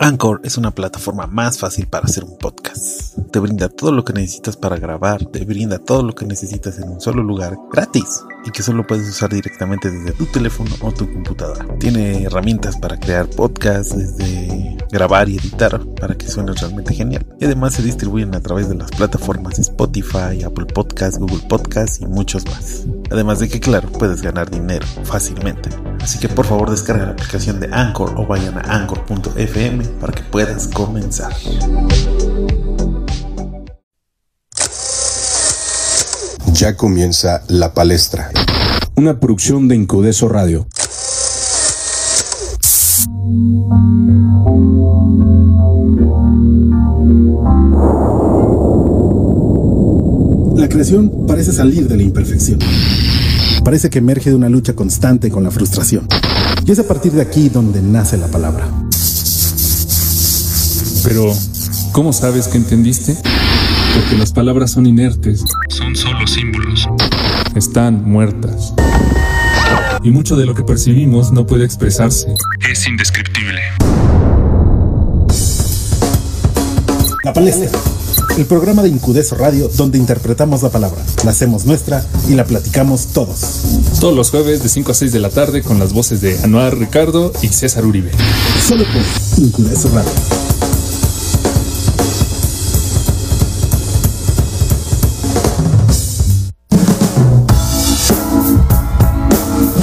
Anchor es una plataforma más fácil para hacer un podcast. Te brinda todo lo que necesitas para grabar, te brinda todo lo que necesitas en un solo lugar gratis y que solo puedes usar directamente desde tu teléfono o tu computadora. Tiene herramientas para crear podcasts, desde grabar y editar para que suene realmente genial. Y además se distribuyen a través de las plataformas Spotify, Apple Podcasts, Google Podcasts y muchos más. Además de que claro, puedes ganar dinero fácilmente. Así que por favor descarga la aplicación de Anchor o vayan a anchor.fm para que puedas comenzar. Ya comienza La Palestra. Una producción de Incudeso Radio. La creación parece salir de la imperfección. Parece que emerge de una lucha constante con la frustración. Y es a partir de aquí donde nace la palabra. Pero, ¿cómo sabes que entendiste? Porque las palabras son inertes. Son solo símbolos. Están muertas. Y mucho de lo que percibimos no puede expresarse. Es indescriptible. La palestra. El programa de Incudeso Radio donde interpretamos la palabra, la hacemos nuestra y la platicamos todos. Todos los jueves de 5 a 6 de la tarde con las voces de Anuar Ricardo y César Uribe. Solo por Incudeso Radio.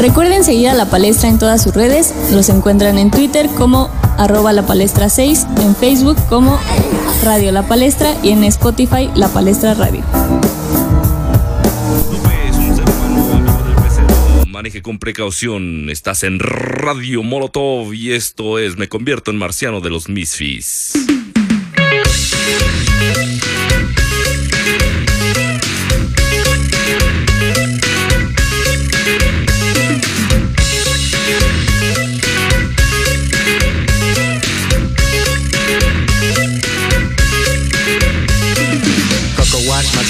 Recuerden seguir a La Palestra en todas sus redes. Los encuentran en Twitter como arroba la palestra 6, en Facebook como Radio La Palestra y en Spotify La Palestra Radio. Maneje con precaución, estás en Radio Molotov y esto es Me convierto en marciano de los Misfits.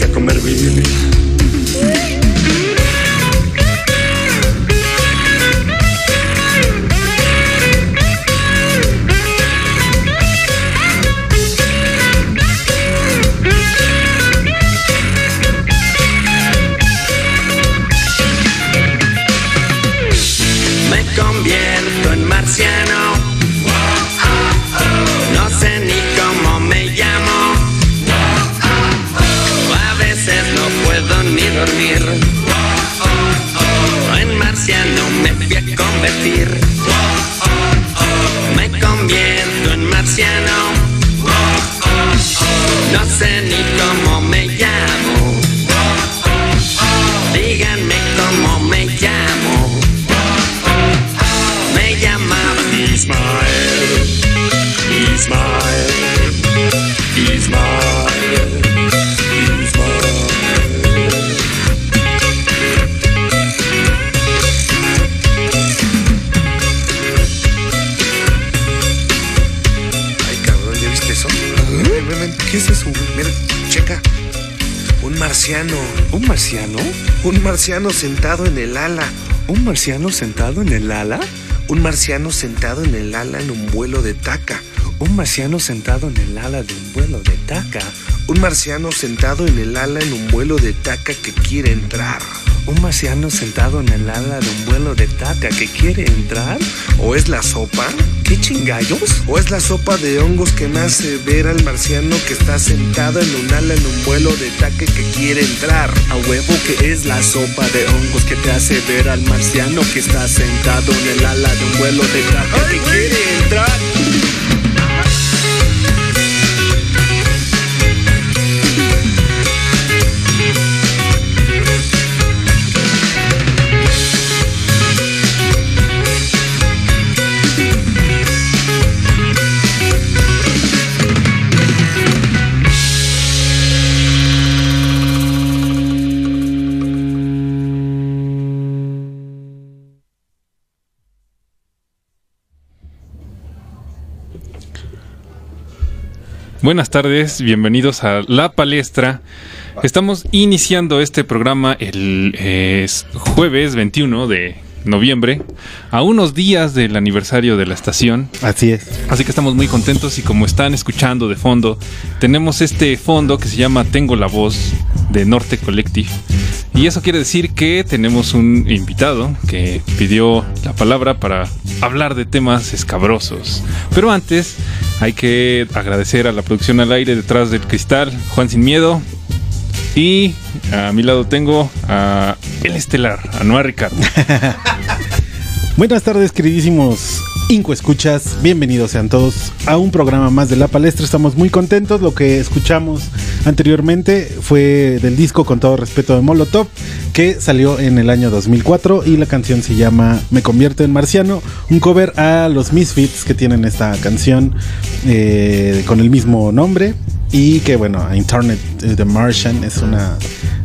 A comer Billy. Marciano sentado en el ala. ¿Un marciano sentado en el ala? Un marciano sentado en el ala en un vuelo de taca. Un marciano sentado en el ala de un vuelo de taca. Un marciano sentado en el ala en un vuelo de taca que quiere entrar. ¿Un marciano sentado en el ala de un vuelo de taca que quiere entrar? ¿O es la sopa? ¿Qué chingallos? ¿O es la sopa de hongos que me hace ver al marciano que está sentado en un ala en un vuelo de taca que quiere entrar? A huevo que es la sopa de hongos que te hace ver al marciano que está sentado en el ala de un vuelo de taca que quiere Buenas tardes, bienvenidos a La Palestra. Estamos iniciando este programa el eh, jueves 21 de noviembre, a unos días del aniversario de la estación. Así es. Así que estamos muy contentos y como están escuchando de fondo, tenemos este fondo que se llama Tengo la voz de Norte Collective. Y eso quiere decir que tenemos un invitado que pidió la palabra para hablar de temas escabrosos. Pero antes hay que agradecer a la producción al aire detrás del cristal, Juan Sin Miedo. Y a mi lado tengo a El Estelar, a Noah Ricardo. Buenas tardes, queridísimos Inco Escuchas. Bienvenidos sean todos a un programa más de La Palestra. Estamos muy contentos. Lo que escuchamos anteriormente fue del disco Con todo respeto de Molotov, que salió en el año 2004 y la canción se llama Me convierto en marciano, un cover a los Misfits que tienen esta canción eh, con el mismo nombre y que bueno, Internet eh, The Martian es una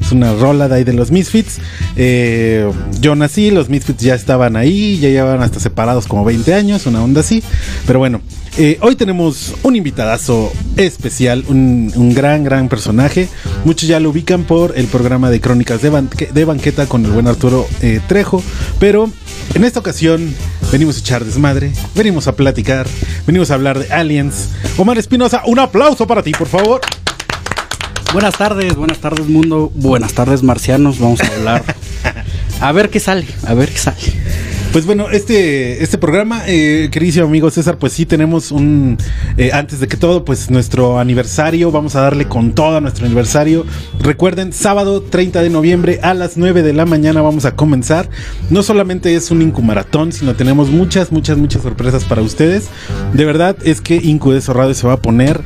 es una rola de ahí de los Misfits. Eh, yo nací, los Misfits ya estaban ahí, ya llevaban hasta separados como 20 años, una onda así. Pero bueno, eh, hoy tenemos un invitadazo especial, un, gran, gran personaje. Muchos ya lo ubican por el programa de crónicas de banqueta con el buen Arturo eh, Trejo. Pero en esta ocasión venimos a echar desmadre, venimos a platicar, venimos a hablar de aliens. Omar Espinosa, un aplauso para ti, por favor. Buenas tardes, buenas tardes mundo, buenas tardes marcianos, vamos a hablar. A ver qué sale, a ver qué sale. Pues bueno, este, este programa, eh, queridísimo amigo César, pues sí tenemos un, eh, antes de que todo, pues nuestro aniversario, vamos a darle con todo a nuestro aniversario. Recuerden, sábado 30 de noviembre a las 9 de la mañana vamos a comenzar. No solamente es un Incumaratón, sino tenemos muchas, muchas, muchas sorpresas para ustedes. De verdad es que Incu de Radio se va a poner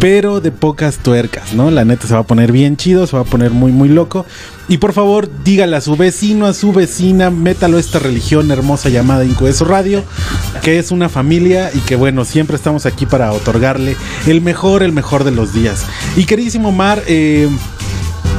pero de pocas tuercas, ¿no? La neta se va a poner bien chido, se va a poner muy, muy loco. Y por favor, dígale a su vecino, a su vecina, métalo a esta religión hermosa llamada Incueso Radio, que es una familia y que bueno, siempre estamos aquí para otorgarle el mejor, el mejor de los días. Y queridísimo Mar, eh,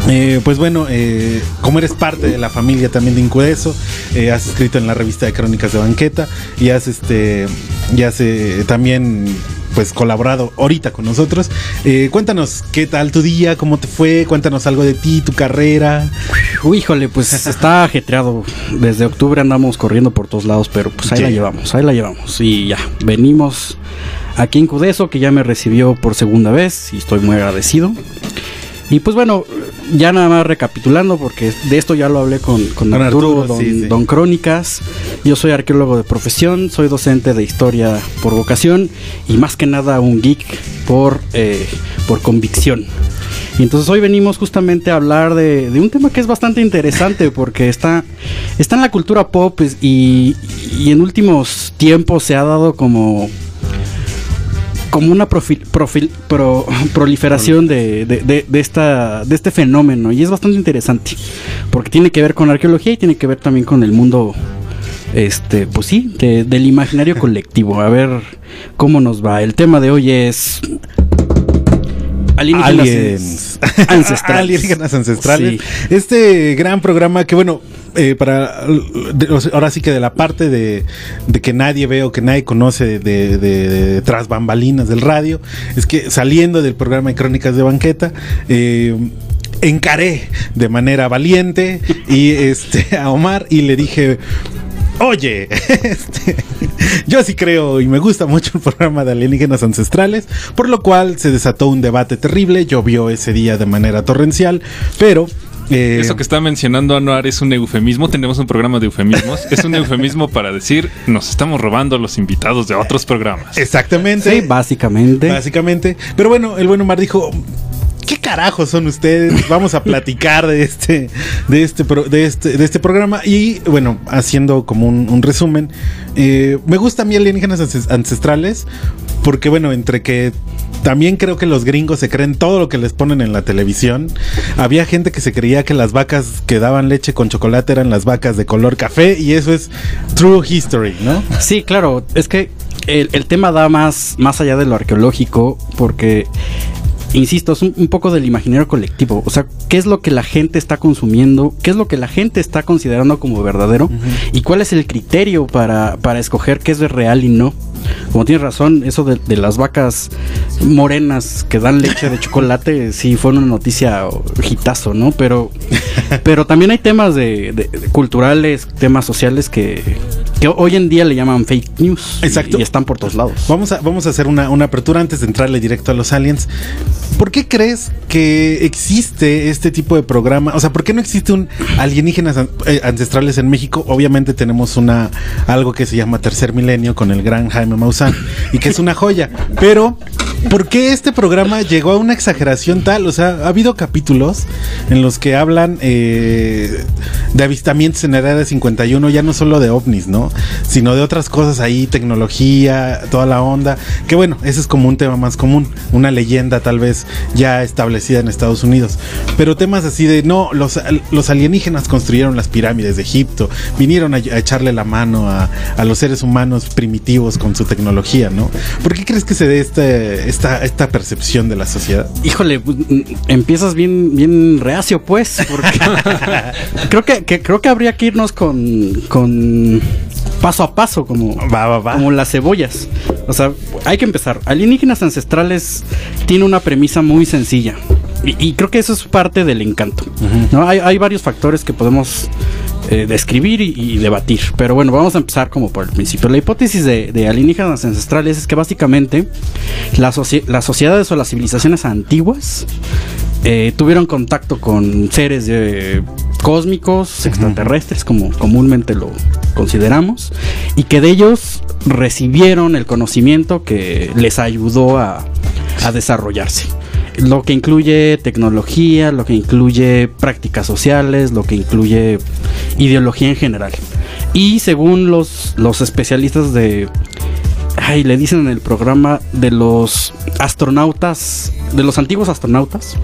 eh, pues bueno, eh, como eres parte de la familia también de Incueso, eh, has escrito en la revista de Crónicas de Banqueta y has este, y has también pues colaborado ahorita con nosotros. Eh, cuéntanos qué tal tu día, cómo te fue, cuéntanos algo de ti, tu carrera. Uy, híjole, pues está ajetreado. Desde octubre andamos corriendo por todos lados, pero pues ahí la llevamos, ahí la llevamos. Y ya, venimos aquí en Cudeso, que ya me recibió por segunda vez y estoy muy agradecido. Y pues bueno, ya nada más recapitulando, porque de esto ya lo hablé con, con Con Arturo, Arturo, don, sí, sí. don Crónicas. Yo soy arqueólogo de profesión, soy docente de historia por vocación y más que nada un geek por, eh, por convicción. Y entonces hoy venimos justamente a hablar de, de un tema que es bastante interesante porque está, está en la cultura pop pues, y, y en últimos tiempos se ha dado como como una profil- profil- pro- proliferación de, de- de- de esta, de este fenómeno y es bastante interesante porque tiene que ver con arqueología y tiene que ver también con el mundo este pues sí de- del imaginario colectivo a ver cómo nos va el tema de hoy es alienígenas Aliens. ancestrales Alienígenas ancestrales. Sí. Este gran programa que, bueno, eh, para ahora sí que de la parte de, que nadie ve o que nadie conoce de tras bambalinas del radio, es que saliendo del programa de Crónicas de Banqueta, eh, encaré de manera valiente y este a Omar y le dije Oye, este, yo sí creo y me gusta mucho el programa de alienígenas ancestrales, por lo cual se desató un debate terrible, llovió ese día de manera torrencial, pero Eh, Eso que está mencionando Anuar es un eufemismo. Tenemos un programa de eufemismos. es un eufemismo para decir nos estamos robando a los invitados de otros programas. Exactamente. Sí, básicamente. Básicamente. Pero bueno, el buen Omar dijo. ¿Qué carajos son ustedes? Vamos a platicar de este, de este, de este, de este programa. Y bueno, haciendo como un, resumen, eh, me gusta a mí alienígenas ances- ancestrales, porque bueno, entre que también creo que los gringos se creen todo lo que les ponen en la televisión. Había gente que se creía que las vacas que daban leche con chocolate eran las vacas de color café, y eso es true history, ¿no? Sí, claro, es que el, el tema da más, más allá de lo arqueológico, porque, insisto, es un, un poco del imaginario colectivo. O sea, ¿qué es lo que la gente está consumiendo? ¿Qué es lo que la gente está considerando como verdadero? ¿Y cuál es el criterio para, para escoger qué es real y no? Como tienes razón, eso de, de las vacas morenas que dan leche de chocolate, sí fue una noticia hitazo, ¿no? Pero, pero también hay temas de, de- de culturales, temas sociales que, que hoy en día le llaman fake news. Exacto. Y, y están por todos lados. Vamos a, vamos a hacer una, una apertura antes de entrarle directo a los aliens. ¿Por qué crees que existe este tipo de programa? O sea, ¿por qué no existe un alienígenas eh, ancestrales en México? Obviamente tenemos una algo que se llama Tercer Milenio con el gran Jaime Maussan y que es una joya. Pero, ¿por qué este programa llegó a una exageración tal? O sea, ha habido capítulos en los que hablan eh, de avistamientos en la edad de 51, ya no solo de ovnis, ¿no? Sino de otras cosas ahí, tecnología, toda la onda. Que bueno, ese es como un tema más común, una leyenda tal vez ya establecida en Estados Unidos. Pero temas así de, no, los, los alienígenas construyeron las pirámides de Egipto, vinieron a, a echarle la mano a, a los seres humanos primitivos con su tecnología, ¿no? ¿Por qué crees que se dé este, esta, esta percepción de la sociedad? Híjole, pues, mm, empiezas bien, bien reacio, pues, porque creo que, que- creo que habría que irnos con, con paso a paso, como, Va, va, va. como las cebollas. O sea, hay que empezar. Alienígenas ancestrales tiene una premisa muy sencilla. Y, y creo que eso es parte del encanto. ¿no? hay, hay varios factores que podemos eh, describir y, y debatir. Pero bueno, vamos a empezar como por el principio. La hipótesis de, de alienígenas ancestrales es que básicamente las sociedades o las civilizaciones antiguas eh, tuvieron contacto con seres de- cósmicos, extraterrestres, como comúnmente lo consideramos, y que de ellos recibieron el conocimiento que les ayudó a, a desarrollarse. Lo que incluye tecnología, lo que incluye prácticas sociales, lo que incluye ideología en general. Y según los, los especialistas de, ay, le dicen en el programa de los astronautas, de los antiguos astronautas,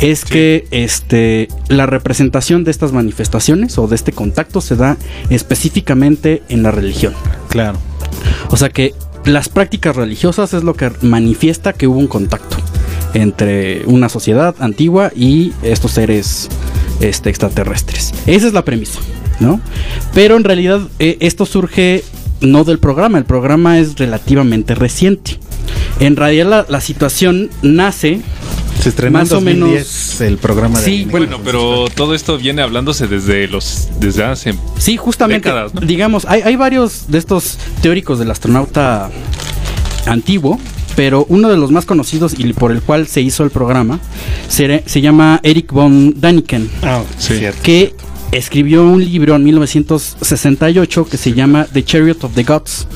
es que este la representación de estas manifestaciones o de este contacto se da específicamente en la religión. Claro. O sea que las prácticas religiosas es lo que manifiesta que hubo un contacto entre una sociedad antigua y estos seres este, extraterrestres. Esa es la premisa, ¿no? Pero en realidad eh, esto surge no del programa, el programa es relativamente reciente. En realidad la, la situación nace Se estrenó Más en o menos- 2010 el programa de Sí, alienígenas Bueno, pero todo esto viene hablándose desde los desde hace Sí, justamente. décadas, ¿no? Digamos, hay, hay varios de estos teóricos del astronauta antiguo, pero uno de los más conocidos y por el cual se hizo el programa se, se llama Eric von Daniken, Ah, Sí. cierto. que escribió un libro en 1968 que se llama The Chariot of the Gods,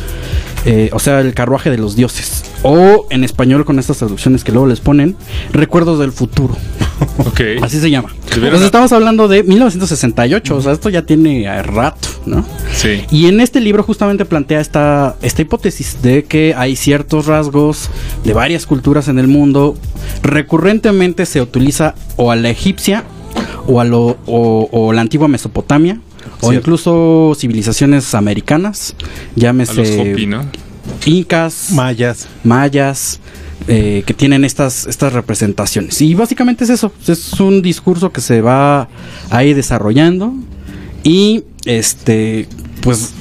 eh, o sea, el carruaje de los dioses. O en español con estas traducciones que luego les ponen, Recuerdos del futuro. Ok. Así se llama. Entonces estamos hablando de 1968, o sea, esto ya tiene rato, ¿no? Sí. Y en este libro justamente plantea esta, esta hipótesis de que hay ciertos rasgos de varias culturas en el mundo. Recurrentemente se utiliza o a la egipcia o a lo, o, o la antigua Mesopotamia. O Cierto. incluso civilizaciones americanas, A llámese los Hopi, ¿no? incas, Mayas. mayas, eh, que tienen estas, estas representaciones. Y básicamente es eso, es un discurso que se va ahí desarrollando y este, pues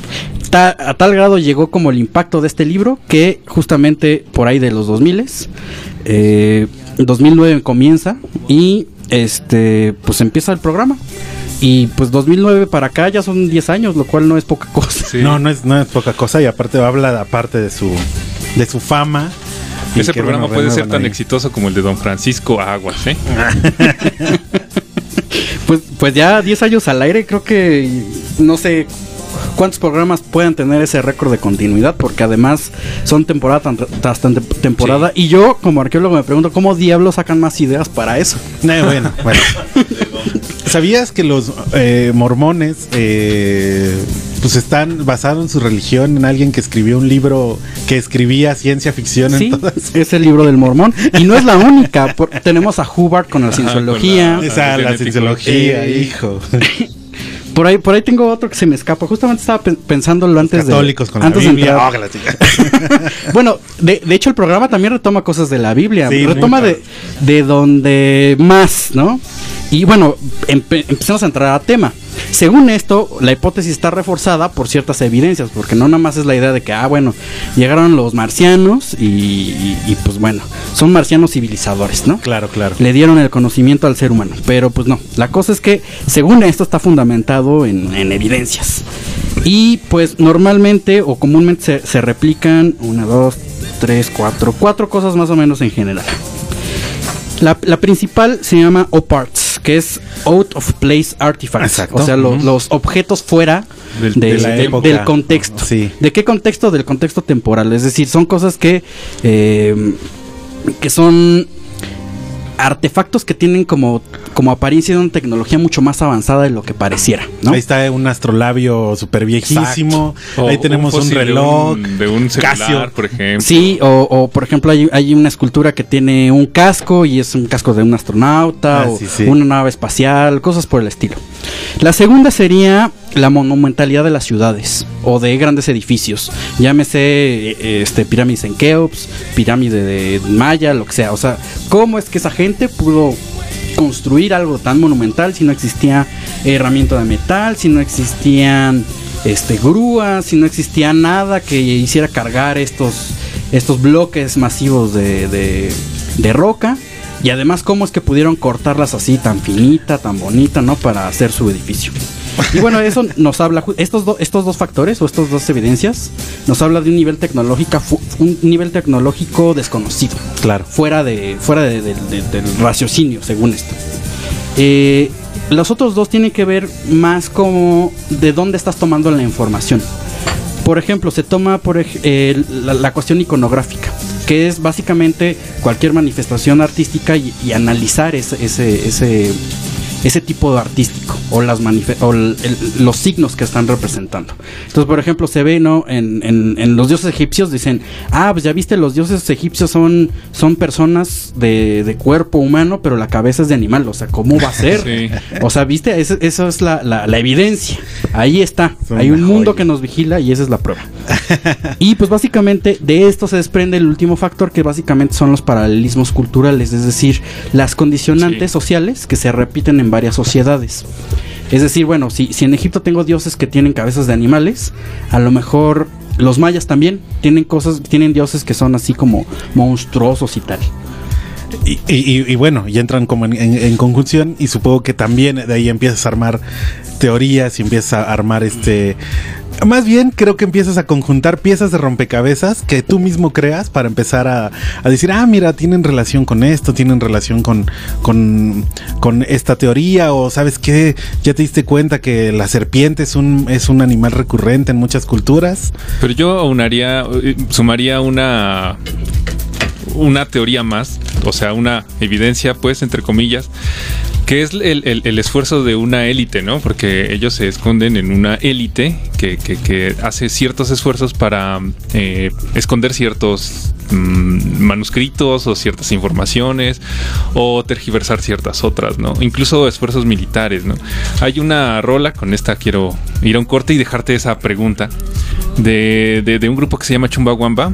ta- a tal grado llegó como el impacto de este libro que justamente por ahí de los 2000 eh, 2009 comienza y este, pues empieza el programa. Y pues 2009 para acá ya son 10 años, lo cual no es poca cosa. Sí. No, no es, no es poca cosa y aparte habla de- aparte de su de su fama. Ese programa bueno, puede ser tan ahí. exitoso como el de Don Francisco Aguas, ¿eh? Pues, pues ya 10 años al aire, creo que no sé cuántos programas puedan tener ese récord de continuidad, porque además son temporada tras temporada. Y yo, como arqueólogo, me pregunto cómo diablos sacan más ideas para eso. Eh, bueno, bueno. ¿Sabías que los eh, mormones eh, pues están basaron su religión en alguien que escribió un libro que escribía ciencia ficción Sí, en todas? es el libro del mormón. Y no es la única. por- tenemos a Hubbard con la cienciología. con Esa, la cienciología, Eh, hijo. Por ahí, por ahí tengo otro que se me escapa. Justamente estaba pen- pensándolo antes de. Católicos con antes la Biblia. Oh, la chica. Bueno, de, de hecho el programa también retoma cosas de la Biblia, Sí, retoma de, de donde más, ¿no? Y bueno, empe- empecemos a entrar a tema. Según esto, la hipótesis está reforzada por ciertas evidencias, porque no nada más es la idea de que, ah, bueno, llegaron los marcianos y, y- y, pues bueno, son marcianos civilizadores, ¿no? Claro, claro. Le dieron el conocimiento al ser humano, pero pues no, la cosa es que según esto está fundamentado en, en evidencias. Y pues normalmente o comúnmente se, se replican una, dos, tres, cuatro, cuatro cosas más o menos en general. La, la principal se llama OPARTS, que es Out of Place Artifacts. Exacto. O sea, lo- los objetos fuera de- de del contexto. Sí. ¿De qué contexto? Del contexto temporal. Es decir, son cosas que, eh, que son artefactos que tienen como, como apariencia de una tecnología mucho más avanzada de lo que pareciera. ¿no? Ahí está un astrolabio súper viejísimo. Ahí tenemos un, fósil de reloj. un- De un, celular, Casio. por ejemplo. Sí, o, o, por ejemplo hay, hay una escultura que tiene un casco y es un casco de un astronauta Ah, o sí, sí. una nave espacial, cosas por el estilo. La segunda sería la monumentalidad de las ciudades o de grandes edificios. Llámese eh, este pirámides en Keops, pirámide de Maya, lo que sea. O sea, ¿cómo es que esa gente pudo construir algo tan monumental si no existía herramienta de metal, si no existían este grúas, si no existía nada que hiciera cargar estos estos bloques masivos de, de, de roca y además cómo es que pudieron cortarlas así tan finita, tan bonita, ¿no? Para hacer su edificio. Y bueno, eso nos habla, estos, do- estos dos factores o estas dos evidencias, nos habla de un nivel tecnológico, un nivel tecnológico desconocido. Claro. fuera de fuera de- de- de- del raciocinio según esto. Eh, los otros dos tienen que ver más como de dónde estás tomando la información. Por ejemplo se toma por eh, la, la cuestión iconográfica que es básicamente cualquier manifestación artística y, y analizar ese, ese, ese, ese tipo de artístico o, las o el- el- los signos que están representando. Entonces, por ejemplo, se ve, ¿no? En, en- en los dioses egipcios dicen, ah, pues ya viste, los dioses egipcios son, son personas de, de cuerpo humano, pero la cabeza es de animal. O sea, ¿cómo va a ser? Sí. O sea, viste, eso es la, la- la evidencia. Ahí está. Son Hay un mundo joya. que nos vigila y esa es la prueba. y pues básicamente de esto se desprende el último factor que básicamente son los paralelismos culturales, es decir, las condicionantes Sí. sociales que se repiten en varias sociedades. Es decir, bueno, si, en Egipto tengo dioses que tienen cabezas de animales, a lo mejor los mayas también tienen cosas, tienen dioses que son así como monstruosos y tal. Y, y- y- bueno, y entran como en- en conjunción y supongo que también de ahí empiezas a armar teorías y empiezas a armar este... Más bien creo que empiezas a conjuntar piezas de rompecabezas que tú mismo creas para empezar a, a decir, ah, mira, tienen relación con esto, tienen relación con, con, con esta teoría o sabes qué, ya te diste cuenta que la serpiente es un, es un animal recurrente en muchas culturas. Pero yo aunaría, eh, sumaría una una teoría más, o sea, una evidencia, pues, entre comillas, que es el, el- esfuerzo de una élite, ¿no? Porque ellos se esconden en una élite que, que- que hace ciertos esfuerzos para eh, esconder ciertos mm, manuscritos o ciertas informaciones o tergiversar ciertas otras, ¿no? Incluso esfuerzos militares, ¿no? Hay una rola, con esta quiero ir a un corte y dejarte esa pregunta, de, de- de un grupo que se llama Chumbawamba,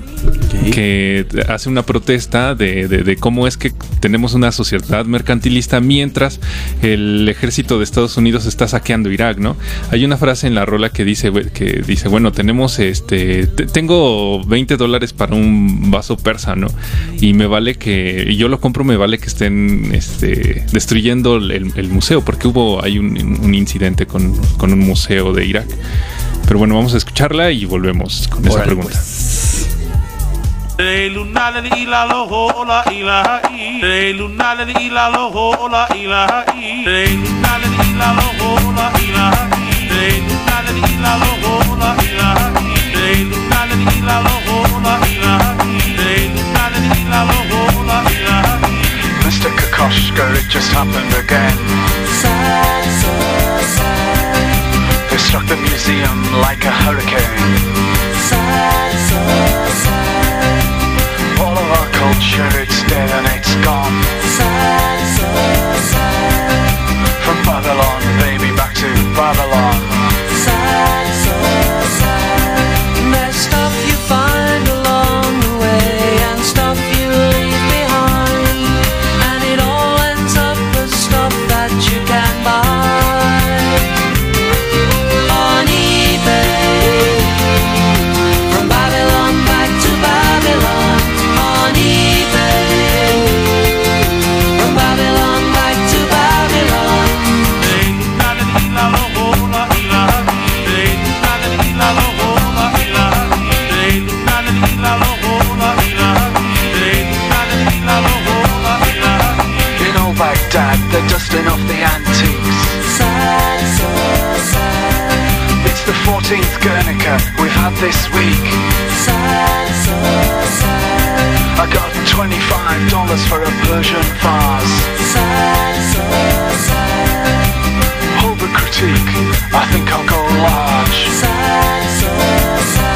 que hace una protesta de, de- cómo es que tenemos una sociedad mercantilista mientras el ejército de Estados Unidos está saqueando Irak, ¿no? Hay una frase en la rola que dice, que dice bueno, tenemos este, te- tengo 20 dólares para un vaso persa, ¿no? Y me vale que, yo lo compro, me vale que estén este, destruyendo el, el museo, porque hubo, hay un, un incidente con, con un museo de Irak. Pero bueno, vamos a escucharla y volvemos con esa pregunta. pues. Mr. Kokoschka, it just happened again. They struck the museum like a hurricane. All of our culture, it's dead and it's gone. From Babylon, baby, back to Babylon. Baghdad, they're dusting off the antiques. Sad, so sad. It's the 14th Guernica we've had this week. Sad, so sad. I got $25 for a Persian vase. Sad, so sad. Hold the critique, I think I'll go large. Sad, so sad.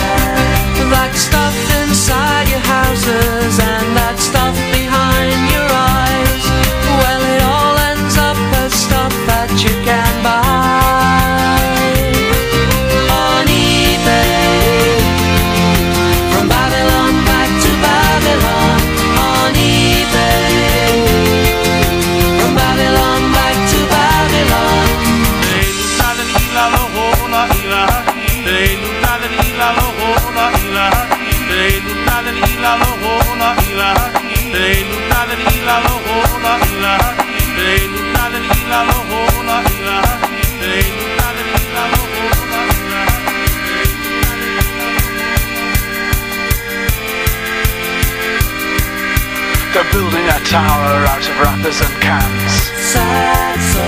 Tower out of wrappers and cans. Sad, so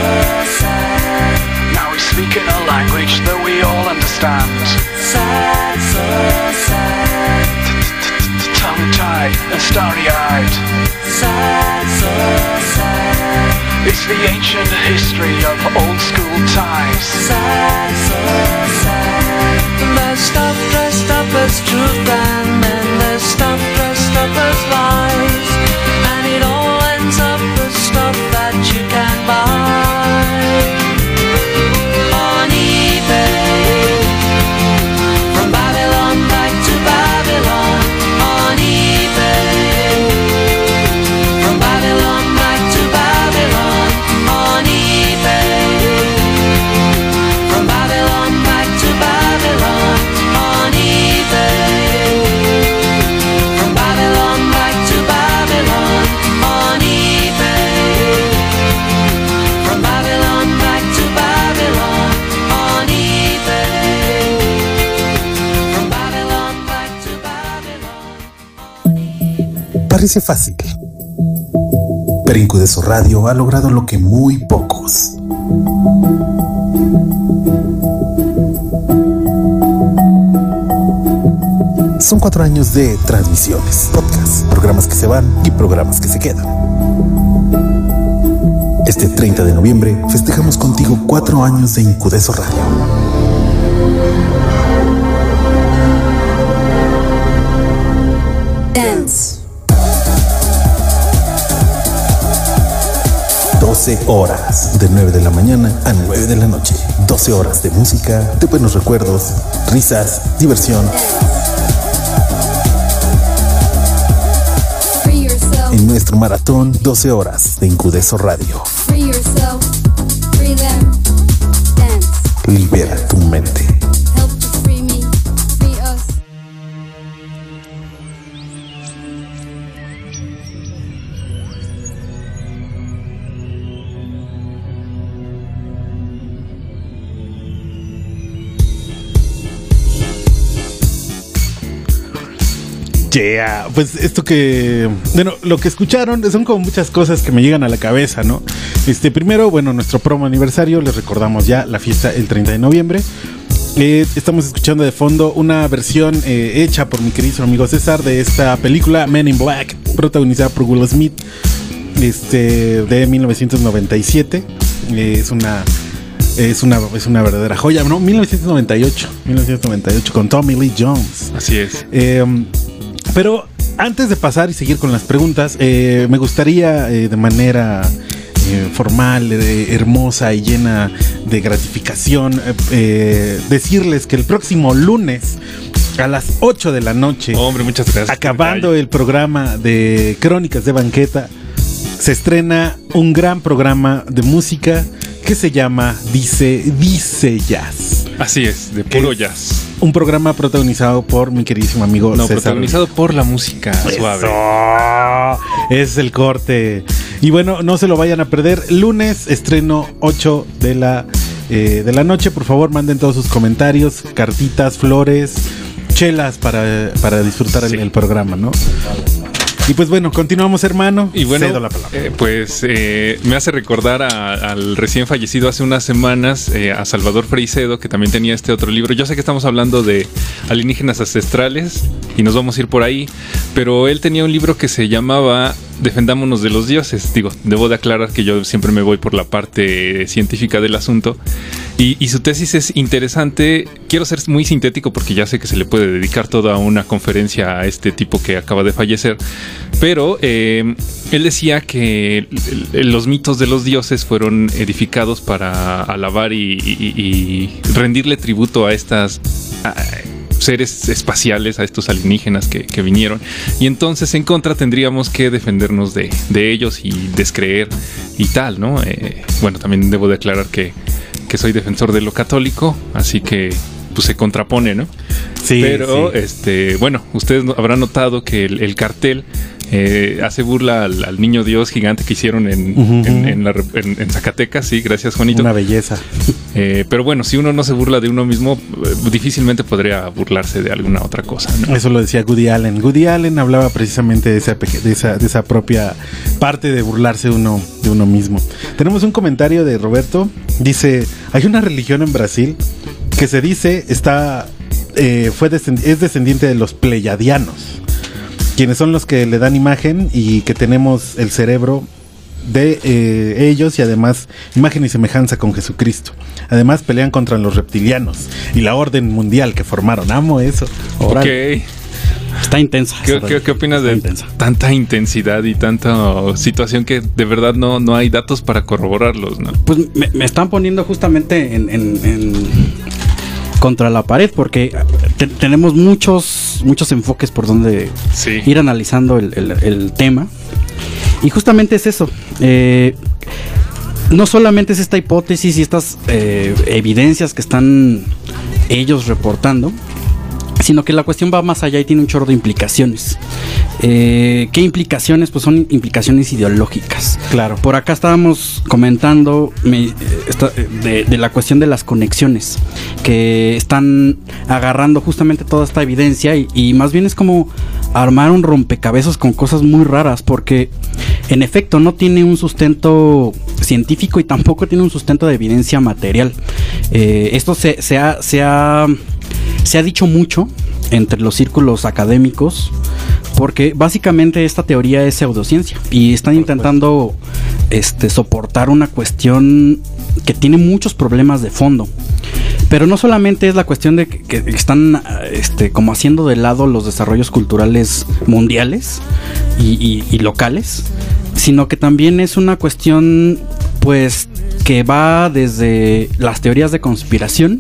sad. Now we speak in a language that we all understand. Sad, so sad. Tongue-tied and starry-eyed. Sad, so sad. It's the ancient history of old school ties. Sad, so sad. There's stuff dressed up as truth and then there's stuff dressed up as Parece fácil. Pero Incudeso Radio ha logrado lo que muy pocos. Son cuatro años de transmisiones, podcasts, programas que se van y programas que se quedan. Este 30 de noviembre festejamos contigo cuatro años de Incudeso Radio. 12 horas, de 9 de la mañana a 9 de la noche. 12 horas de música, de buenos recuerdos, risas, diversión. En nuestro maratón, 12 horas de Incudeso Radio. Libera tu mente. Yeah, pues esto que, bueno, lo que escucharon son como muchas cosas que me llegan a la cabeza, ¿no? Este, primero, bueno, nuestro promo aniversario, les recordamos ya la fiesta el 30 de noviembre. Eh, estamos escuchando de fondo una versión eh, hecha por mi querido amigo César de esta película Men in Black, protagonizada por Will Smith, este, de 1997. Eh, es una es una, es una verdadera joya, ¿no? 1998, 1998 con Tommy Lee Jones. Así es. Eh, pero antes de pasar y seguir con las preguntas, eh, me gustaría eh, de manera eh, formal, hermosa y llena de gratificación decirles que el próximo lunes a las 8 de la noche, Hombre, muchas gracias. por acabando el programa de Crónicas de Banqueta, se estrena un gran programa de música que se llama Dice Dice Jazz. Así es, de puro Es jazz. Un programa protagonizado por mi queridísimo amigo No, César. protagonizado por la música suave. Eso. Es el corte. Y bueno, no se lo vayan a perder. Lunes, estreno 8 de la, eh, de la noche. Por favor, manden todos sus comentarios, cartitas, flores, chelas para, para disfrutar el, el programa, ¿no? Y pues bueno, continuamos, hermano. Y bueno, Cedo la palabra. eh, pues eh, me hace recordar a- al recién fallecido hace unas semanas, eh, a Salvador Freicedo, que también tenía este otro libro. Yo sé que estamos hablando de alienígenas ancestrales y nos vamos a ir por ahí, pero él tenía un libro que se llamaba Defendámonos de los dioses. Digo, debo de aclarar que yo siempre me voy por la parte científica del asunto. Y, su tesis es interesante. Quiero ser muy sintético porque ya sé que se le puede dedicar toda una conferencia a este tipo que acaba de fallecer. Pero eh, él decía que los mitos de los dioses fueron edificados para alabar y, y- rendirle tributo a estas seres espaciales, a estos alienígenas que, vinieron. Y entonces en contra tendríamos que defendernos de, de ellos y descreer y tal, ¿no? Eh, bueno, también debo de aclarar que, que soy defensor de lo católico, así que pues se contrapone, ¿no? Sí, Pero, sí. este, bueno, ustedes habrán notado que el, el cartel eh, hace burla al, al niño Dios gigante que hicieron en, Ujú. en- en la rep- en- en Zacatecas, sí, gracias Juanito. Una belleza. Eh, pero bueno, si uno no se burla de uno mismo, eh, difícilmente podría burlarse de alguna otra cosa, ¿no? Eso lo decía Goody Allen. Goody Allen hablaba precisamente de esa, de esa, de esa propia parte de burlarse uno, de uno mismo. Tenemos un comentario de Roberto. Dice, hay una religión en Brasil que se dice está eh, fue descend- es descendiente de los pleyadianos, quienes son los que le dan imagen y que tenemos el cerebro de eh, ellos y además imagen y semejanza con Jesucristo. Además pelean contra los reptilianos y la orden mundial que formaron. Amo eso. Ok. Está intensa. ¿Qué, esa qué- qué opinas Está de intensa. tanta intensidad y tanta situación que de verdad no, no hay datos para corroborarlos, ¿no? Pues me, me están poniendo justamente en, en- en- contra la pared porque te- tenemos muchos muchos enfoques por donde Sí. ir analizando el, el- el tema y justamente es eso eh, no solamente es esta hipótesis y estas eh, evidencias que están ellos reportando sino que la cuestión va más allá y tiene un chorro de implicaciones. Eh, ¿Qué implicaciones? Pues son implicaciones ideológicas. Claro. Por acá estábamos comentando me- eh, esta- eh, de, de la cuestión de las conexiones que están agarrando justamente toda esta evidencia y, y más bien es como armar un rompecabezas con cosas muy raras porque en efecto no tiene un sustento científico y tampoco tiene un sustento de evidencia material. Eh, esto se, se ha- se ha se ha dicho mucho entre los círculos académicos porque básicamente esta teoría es pseudociencia y están intentando este, soportar una cuestión que tiene muchos problemas de fondo. Pero no solamente es la cuestión de que, están este, como haciendo de lado los desarrollos culturales mundiales y locales, sino que también es una cuestión pues que va desde las teorías de conspiración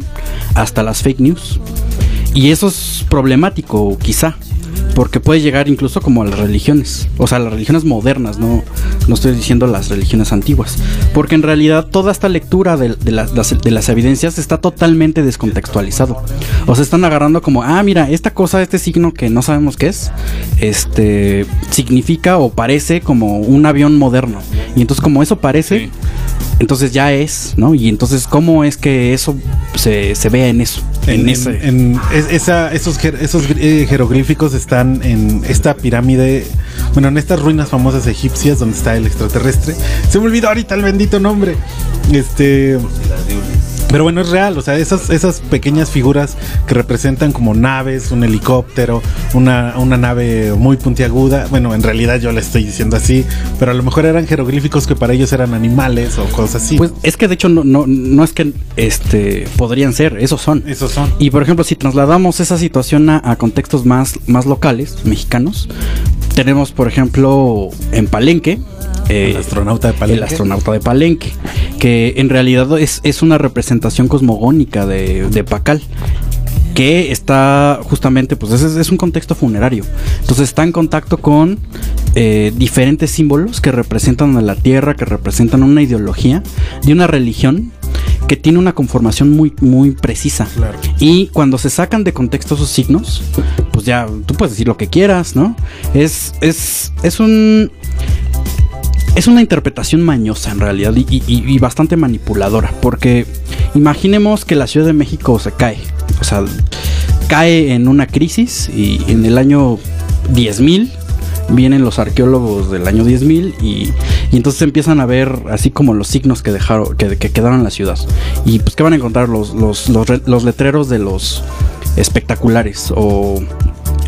hasta las fake news. Y eso es problemático, quizá, porque puede llegar incluso como a las religiones, o sea, las religiones modernas, no, no estoy diciendo las religiones antiguas, porque en realidad toda esta lectura de, de de las evidencias está totalmente descontextualizado. O sea, están agarrando como, ah, mira, esta cosa, este signo que no sabemos qué es, este, significa o parece como un avión moderno. Y entonces como eso parece, entonces ya es, ¿no? Y entonces, ¿cómo es que eso se, se vea en eso? En, En, en- ese. en- es- esa- esos jer- esos eh, jeroglíficos están en esta pirámide, bueno, en estas ruinas famosas egipcias donde está el extraterrestre. Se me olvidó ahorita el bendito nombre. Este. Pero bueno, es real, o sea, esas, esas pequeñas figuras que representan como naves, un helicóptero, una, una nave muy puntiaguda, bueno, en realidad yo le estoy diciendo así, pero a lo mejor eran jeroglíficos que para ellos eran animales o cosas así. Pues es que de hecho no, no, no es que este podrían ser, esos son. Esos son. Y por ejemplo, si trasladamos esa situación a, a contextos más, más locales, mexicanos, tenemos por ejemplo en Palenque. Eh, El astronauta de Palenque. El astronauta de Palenque. Que en realidad es, es una representación cosmogónica de, de Pacal. Que está justamente, pues es, es un contexto funerario. Entonces está en contacto con eh, diferentes símbolos que representan a la tierra, que representan una ideología de una religión que tiene una conformación muy, muy precisa. Claro. Y cuando se sacan de contexto esos signos, pues ya tú puedes decir lo que quieras, ¿no? Es, es, es un. Es una interpretación mañosa en realidad y, bastante manipuladora. Porque imaginemos que la Ciudad de México se cae. O sea, cae en una crisis y en el año 10.000 vienen los arqueólogos del año 10.000 y, y entonces empiezan a ver así como los signos que dejaron que, que quedaron en la ciudad y pues que van a encontrar los, los, los, los letreros de los espectaculares o,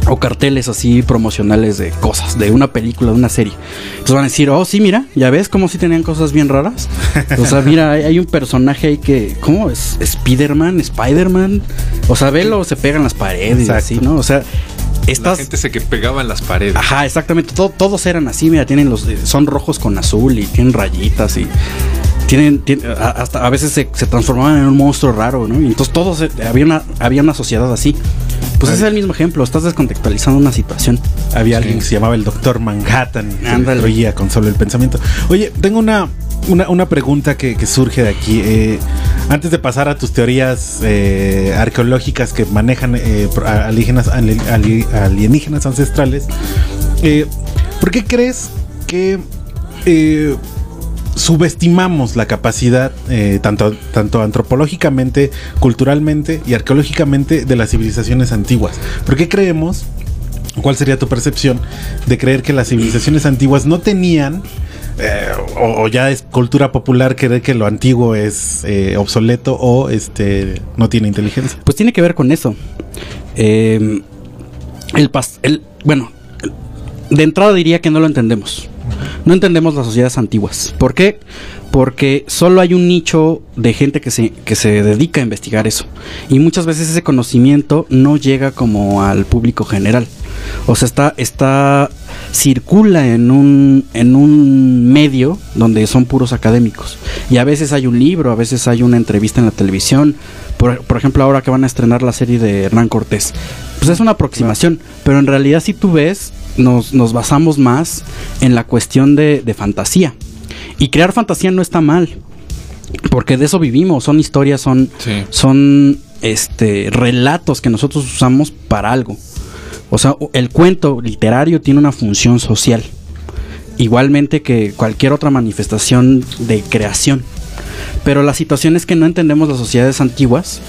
o carteles así promocionales de cosas, de una película, de una serie. Entonces van a decir, oh sí, mira, ya ves como si tenían cosas bien raras. O sea, mira, hay, hay un personaje ahí que, ¿cómo es? Spider-Man, Spider-Man. O sea, velo, se pegan las paredes Exacto. así, ¿no? O sea, La estas... gente se que pegaba en las paredes. Ajá, exactamente. todo- todos eran así, mira, tienen los, son rojos con azul y tienen rayitas y tienen, tienen- hasta a veces se, se transformaban en un monstruo raro, ¿no? Y entonces todos eh, había una, había una sociedad así. Pues ese es el mismo ejemplo, estás descontextualizando una situación. Había alguien que se llamaba el Doctor Manhattan. Que destruía con solo el pensamiento. Oye, tengo una, una, una pregunta que, que surge de aquí. Eh, antes de pasar a tus teorías eh, arqueológicas que manejan eh, alienígenas, ali- ali- alienígenas ancestrales, eh, ¿por qué crees que eh, subestimamos la capacidad, eh, tanto, tanto antropológicamente, culturalmente y arqueológicamente, de las civilizaciones antiguas? ¿Por qué creemos ¿Cuál sería tu percepción de creer que las civilizaciones antiguas no tenían, eh, o, o ya es cultura popular creer que lo antiguo es eh, obsoleto o este no tiene inteligencia? Pues tiene que ver con eso. Eh, el, pas- el bueno, de entrada diría que no lo entendemos. No entendemos las sociedades antiguas. ¿Por qué? Porque solo hay un nicho de gente que se, que se dedica a investigar eso. Y muchas veces ese conocimiento no llega como al público general. O sea, está, está circula en un, en un medio donde son puros académicos. Y a veces hay un libro, a veces hay una entrevista en la televisión. Por, por ejemplo, ahora que van a estrenar la serie de Hernán Cortés. Pues es una aproximación, pero en realidad si tú ves, nos, nos basamos más en la cuestión de, de fantasía. Y crear fantasía no está mal. Porque de eso vivimos, son historias, son, Sí. son este relatos que nosotros usamos para algo. O sea, el cuento literario tiene una función social. Igualmente que cualquier otra manifestación de creación. Pero la situación es que no entendemos las sociedades antiguas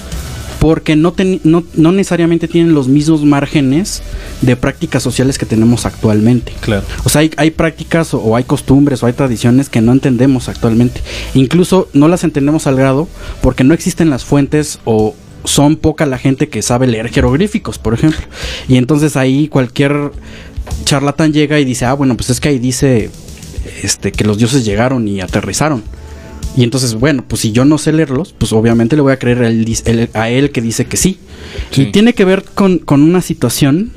porque no, ten- no, no necesariamente tienen los mismos márgenes de prácticas sociales que tenemos actualmente. Claro. O sea, hay, hay prácticas o, o hay costumbres o hay tradiciones que no entendemos actualmente. Incluso no las entendemos al grado porque no existen las fuentes o son poca la gente que sabe leer jeroglíficos, por ejemplo. Y entonces ahí cualquier charlatán llega y dice, ah, bueno, pues es que ahí dice este, que los dioses llegaron y aterrizaron. Y entonces, bueno, pues si yo no sé leerlos, pues obviamente le voy a creer a él, a él que dice que sí. Sí. Y tiene que ver con, con una situación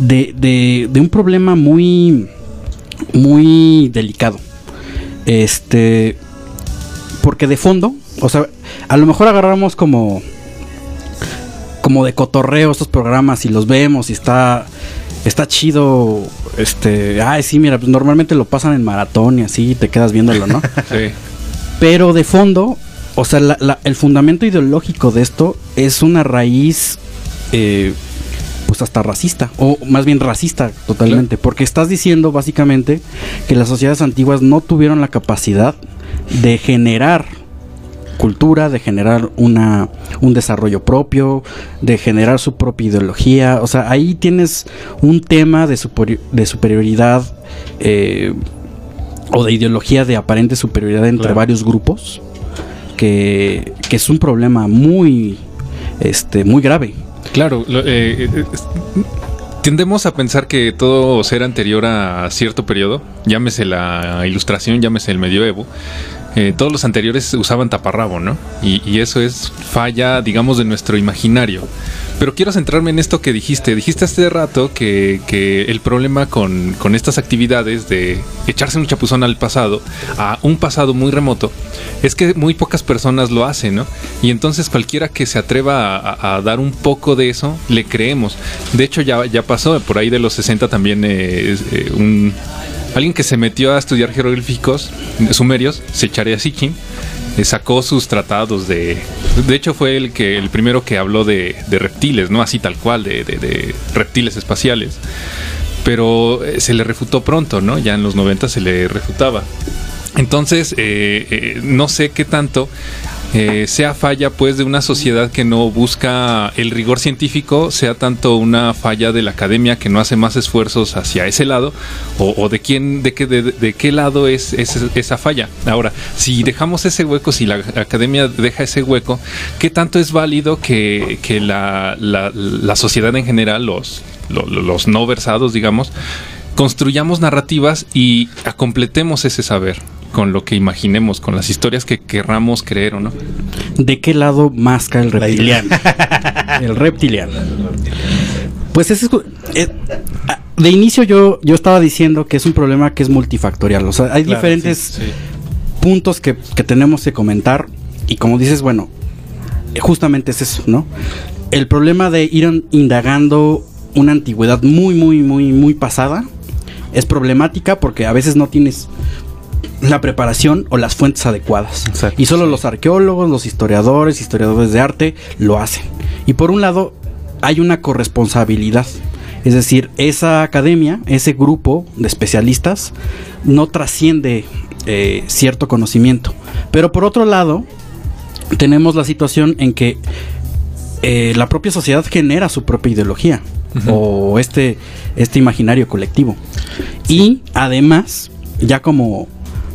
de, de, de un problema muy, muy delicado. Este, porque de fondo, o sea, a lo mejor agarramos como, como de cotorreo estos programas y los vemos y está, está chido. Este, ay, sí, mira, pues normalmente lo pasan en maratón y así te quedas viéndolo, ¿no? Sí. Pero de fondo, o sea, la- la- el fundamento ideológico de esto es una raíz, eh, pues hasta racista, o más bien racista totalmente, porque estás diciendo básicamente que las sociedades antiguas no tuvieron la capacidad de generar cultura, de generar una, un desarrollo propio, de generar su propia ideología. O sea, ahí tienes un tema de, superi- de superioridad eh, o de ideología de aparente superioridad entre Claro. varios grupos, que, que es un problema muy, este, muy grave. Claro, lo- eh, eh, es- tendemos a pensar que todo ser anterior a cierto periodo, llámese la ilustración, llámese el medioevo, eh, todos los anteriores usaban taparrabo, ¿no? Y, y eso es falla, digamos, de nuestro imaginario. Pero quiero centrarme en esto que dijiste. Dijiste hace rato que, que el problema con, con estas actividades de echarse un chapuzón al pasado, a un pasado muy remoto, es que muy pocas personas lo hacen, ¿no? Y entonces cualquiera que se atreva a, a- dar un poco de eso, le creemos. De hecho, ya, ya pasó, por ahí de los 60 también eh, eh, un... Alguien que se metió a estudiar jeroglíficos sumerios, Secharya Sitchin, eh, sacó sus tratados de... De hecho fue el que el primero que habló de, reptiles, ¿no? Así tal cual, de, de- reptiles espaciales. Pero eh, se le refutó pronto, ¿no? Ya en los 90 se le refutaba. Entonces, eh, no sé qué tanto eh, sea falla pues de una sociedad que no busca el rigor científico, sea tanto una falla de la academia que no hace más esfuerzos hacia ese lado, o, de quién, de qué, de, qué lado es, esa falla. Ahora, si dejamos ese hueco, si la academia deja ese hueco, ¿qué tanto es válido que, que la, la- sociedad en general, los, lo- lo- los no versados, digamos, construyamos narrativas y completemos ese saber con lo que imaginemos, con las historias que querramos creer o no. ¿De qué lado masca el reptiliano? el reptiliano. Pues ese es, eh, ah, de inicio yo, yo estaba diciendo que es un problema que es multifactorial. O sea, hay Claro, diferentes sí, sí. puntos que, que tenemos que comentar. Y como dices, bueno, justamente es eso, ¿no? El problema de ir an- indagando una antigüedad muy, muy, muy, muy pasada es problemática porque a veces no tienes la preparación o las fuentes adecuadas. y solo los arqueólogos, los historiadores, historiadores de arte lo hacen. Y por un lado, hay una corresponsabilidad. Es decir, esa academia, ese grupo de especialistas, no trasciende eh, cierto conocimiento. Pero por otro lado, tenemos la situación en que eh, la propia sociedad genera su propia ideología o este, este imaginario colectivo. Y además, ya como,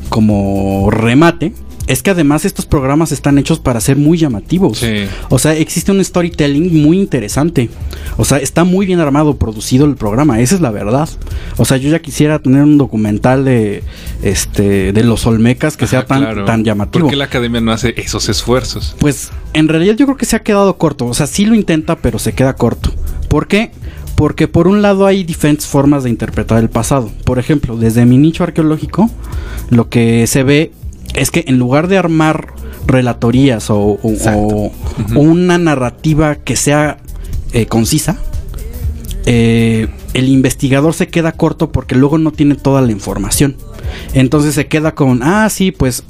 como remate, es que además estos programas están hechos para ser muy llamativos. O sea, existe un storytelling muy interesante. O sea, está muy bien armado, producido el programa. Esa es la verdad. O sea, yo ya quisiera tener un documental de este de los Olmecas que sea tan, Claro. tan llamativo. ¿Por qué la academia no hace esos esfuerzos? Pues en realidad yo creo que se ha quedado corto. O sea, sí lo intenta, pero se queda corto. ¿Por qué? Porque por un lado hay diferentes formas de interpretar el pasado. Por ejemplo, desde mi nicho arqueológico, lo que se ve es que en lugar de armar relatorías o, o- o- o una narrativa que sea eh, concisa, eh, el investigador se queda corto porque luego no tiene toda la información. Entonces se queda con, ah, sí, pues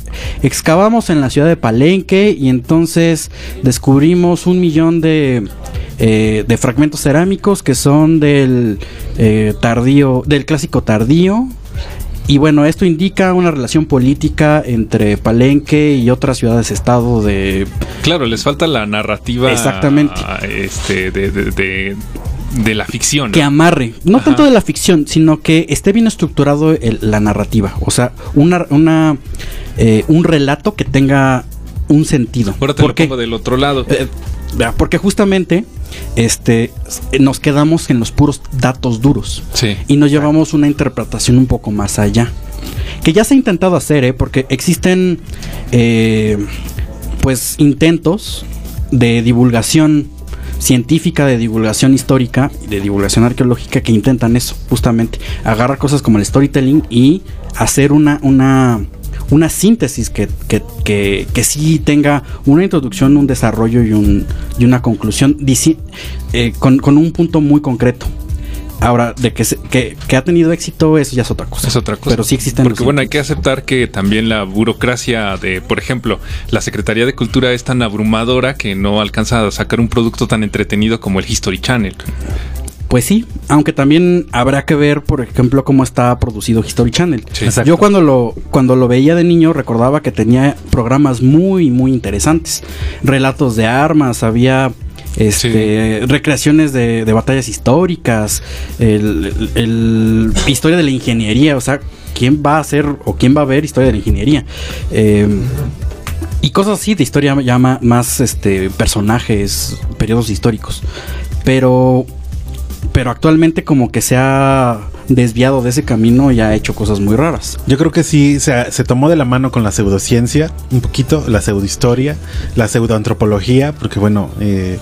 excavamos en la ciudad de Palenque y entonces descubrimos un millón de, eh, de fragmentos cerámicos que son del eh, tardío, del clásico tardío. Y bueno, esto indica una relación política entre Palenque y otras ciudades-estado de Claro, les falta la narrativa. Exactamente. Este, de, de, de- de la ficción. ¿no? que amarre, no Ajá. tanto de la ficción, sino que esté bien estructurado el- la narrativa, o sea, una, una eh, un relato que tenga un sentido. Ahora te ¿Por lo qué? pongo del otro lado. Eh, vea, porque justamente este nos quedamos en los puros datos duros Sí. y nos llevamos una interpretación un poco más allá. Que ya se ha intentado hacer, ¿eh? porque existen eh, pues intentos de divulgación científica, de divulgación histórica, de divulgación arqueológica que intentan eso, justamente, agarrar cosas como el storytelling y hacer una, una, una síntesis que, que, que, que sí tenga una introducción, un desarrollo y, un, y una conclusión eh, con, con un punto muy concreto. Ahora, de que, se- que, que ha tenido éxito, eso ya es otra cosa. Es otra cosa. Pero sí existen Porque bueno, hay que aceptar que también la burocracia de, por ejemplo, la Secretaría de Cultura es tan abrumadora que no alcanza a sacar un producto tan entretenido como el History Channel. Pues sí, Aunque también habrá que ver, por ejemplo, cómo está producido History Channel. Yo cuando lo, cuando lo veía de niño recordaba que tenía programas muy, muy interesantes. Relatos de armas, había este, recreaciones de, de batallas históricas, el, el- el- historia de la ingeniería, o sea, ¿quién va a hacer o quién va a ver historia de la ingeniería? Eh, y cosas así de historia ya ma- más este personajes, periodos históricos. Pero pero actualmente como que se ha desviado de ese camino y ha hecho cosas muy raras. Yo creo que sí se, se tomó de la mano con la pseudociencia, un poquito, la pseudohistoria, la pseudoantropología, porque bueno, eh,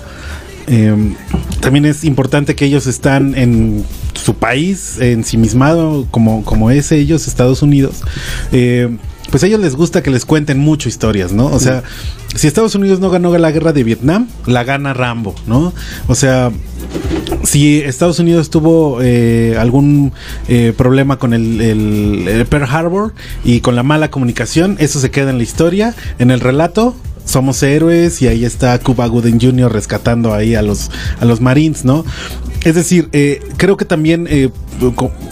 eh, también es importante que ellos están en su país, ensimismado como, como es ellos, Estados Unidos. eh, pues a ellos les gusta que les cuenten mucho historias, ¿no? O sea, si Estados Unidos no ganó la guerra de Vietnam, la gana Rambo, ¿no? O sea, si Estados Unidos tuvo eh, algún eh, problema con el, el Pearl Harbor y con la mala comunicación, eso se queda en la historia, en el relato. Somos héroes y ahí está Cuba Gooding Jr. rescatando ahí a los, a los Marines, ¿no? Es decir, eh, creo que también eh,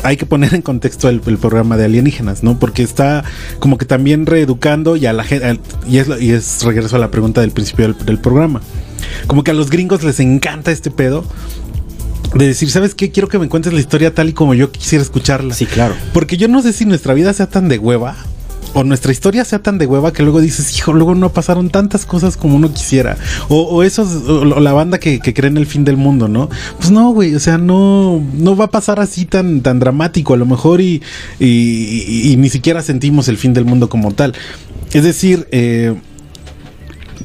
hay que poner en contexto el, programa de alienígenas, ¿no? Porque está como que también reeducando y a la gente, y es, lo- y es regreso a la pregunta del principio del, del programa. Como que a los gringos les encanta este pedo de decir, ¿sabes qué? Quiero que me cuentes la historia tal y como yo quisiera escucharla. Sí, claro. Porque yo no sé si nuestra vida sea tan de hueva o nuestra historia sea tan de hueva que luego dices, hijo, luego no pasaron tantas cosas como uno quisiera. O, o esos, o, o la banda que, que cree en el fin del mundo, ¿no? Pues no, güey, o sea, no, no va a pasar así tan, tan dramático a lo mejor y, y, y- y ni siquiera sentimos el fin del mundo como tal. Es decir, eh,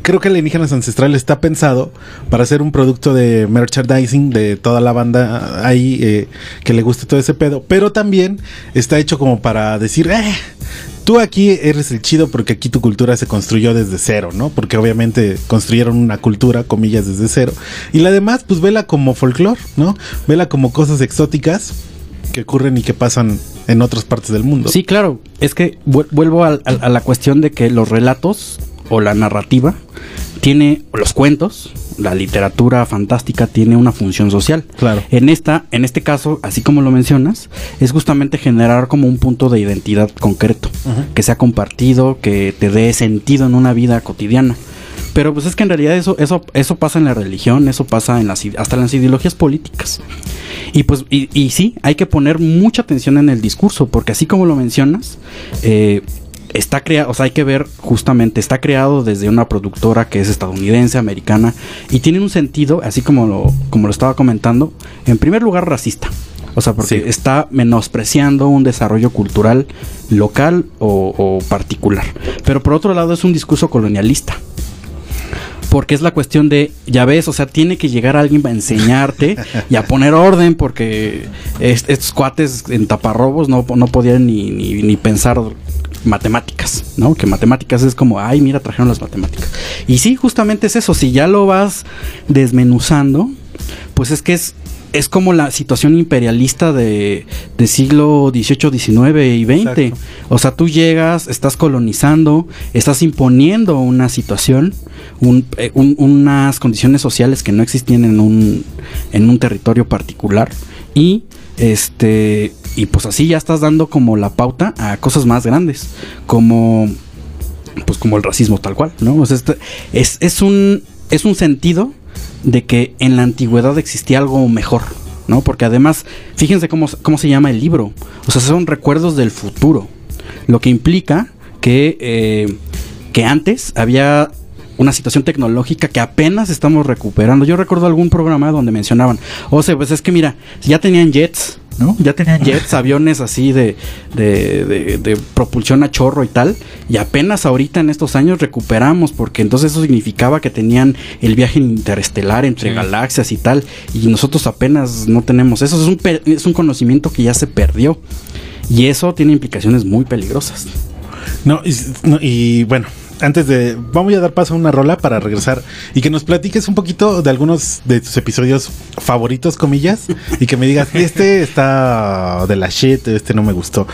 creo que Alienígenas Ancestral está pensado para ser un producto de merchandising de toda la banda ahí eh, que le guste todo ese pedo, pero también está hecho como para decir, eh, tú aquí eres el chido porque aquí tu cultura se construyó desde cero, ¿no? Porque obviamente construyeron una cultura, comillas, desde cero. Y la demás, pues vela como folclore, ¿no? Vela como cosas exóticas que ocurren y que pasan en otras partes del mundo. Sí, claro. Es que vu- vuelvo a, la cuestión de que los relatos o la narrativa tiene los cuentos, la literatura fantástica tiene una función social. Claro. En esta, en este caso, así como lo mencionas, es justamente generar como un punto de identidad concreto, que sea compartido, que te dé sentido en una vida cotidiana. Pero pues es que en realidad eso, eso, eso pasa en la religión, eso pasa en las, hasta en las ideologías políticas. Y pues, y, y sí, hay que poner mucha atención en el discurso, porque así como lo mencionas, eh, está creado, o sea, hay que ver justamente, está creado desde una productora que es estadounidense, americana, y tiene un sentido, así como lo, como lo estaba comentando, en primer lugar racista. O sea, porque Sí. está menospreciando un desarrollo cultural local o, o particular. Pero por otro lado es un discurso colonialista. Porque es la cuestión de, ya ves, o sea, tiene que llegar alguien a enseñarte y a poner orden, porque est- estos cuates en taparrobos no, no podían ni, ni, ni pensar matemáticas, ¿no? Que matemáticas es como, ay, mira, trajeron las matemáticas. Y sí, justamente es eso, si ya lo vas desmenuzando, pues es que es, es como la situación imperialista de, de siglo XVIII, XIX y XX. Exacto. O sea, tú llegas, estás colonizando, estás imponiendo una situación, un- eh, un- unas condiciones sociales que no existían en un, en un territorio particular. Y este. Y pues así ya estás dando como la pauta a cosas más grandes. Como. Pues como el racismo tal cual, ¿no? Este- es, es un. Es un sentido de que en la antigüedad existía algo mejor, ¿no? Porque además, fíjense cómo, cómo se llama el libro. O sea, son recuerdos del futuro. Lo que implica que, eh, que antes había una situación tecnológica que apenas estamos recuperando. Yo recuerdo algún programa donde mencionaban, o sea, pues es que mira, ya tenían jets, ¿no? Ya tenían jets, aviones así de, de, de- de propulsión a chorro y tal, y apenas ahorita en estos años recuperamos, porque entonces eso significaba que tenían el viaje interestelar entre galaxias y tal, y nosotros apenas no tenemos eso. Es un, es un conocimiento que ya se perdió, y eso tiene implicaciones muy peligrosas. No, y, no, y bueno, antes de. Vamos a dar paso a una rola para regresar y que nos platiques un poquito de algunos de tus episodios favoritos, comillas, y que me digas, este está de la shit, este no me gustó.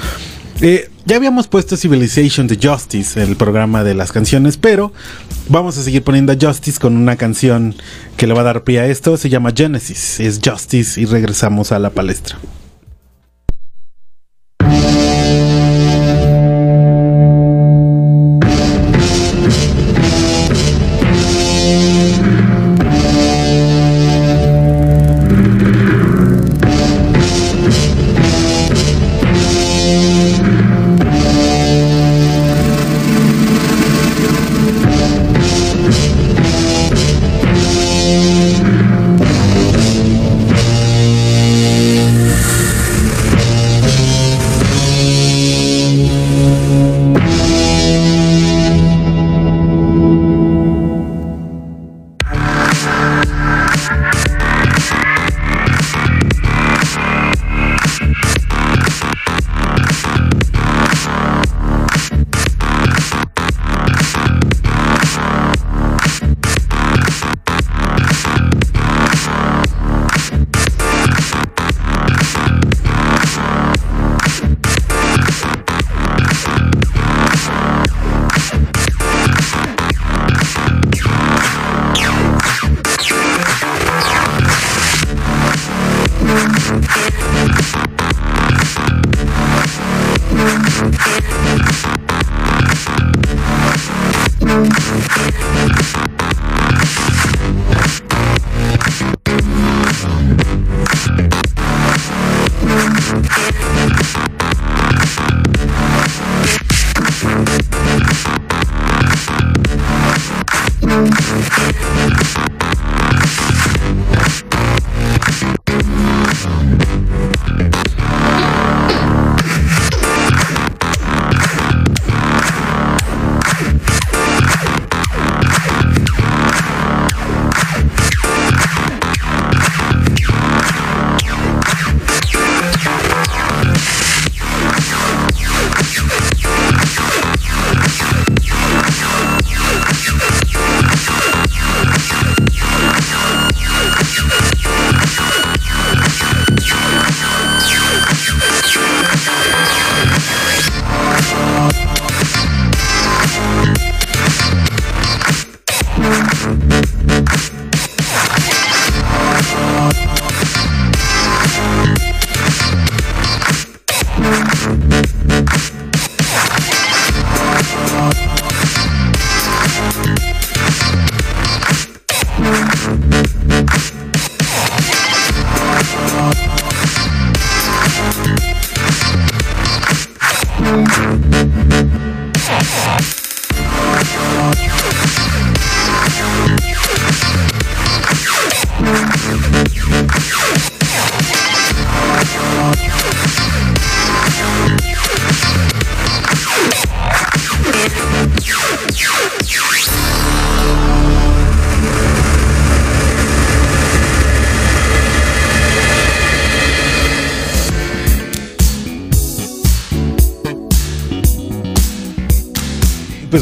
Eh, Ya habíamos puesto Civilization de Justice, el programa de las canciones, pero vamos a seguir poniendo a Justice con una canción que le va a dar pie a esto. Se llama Genesis, es Justice y regresamos a la palestra.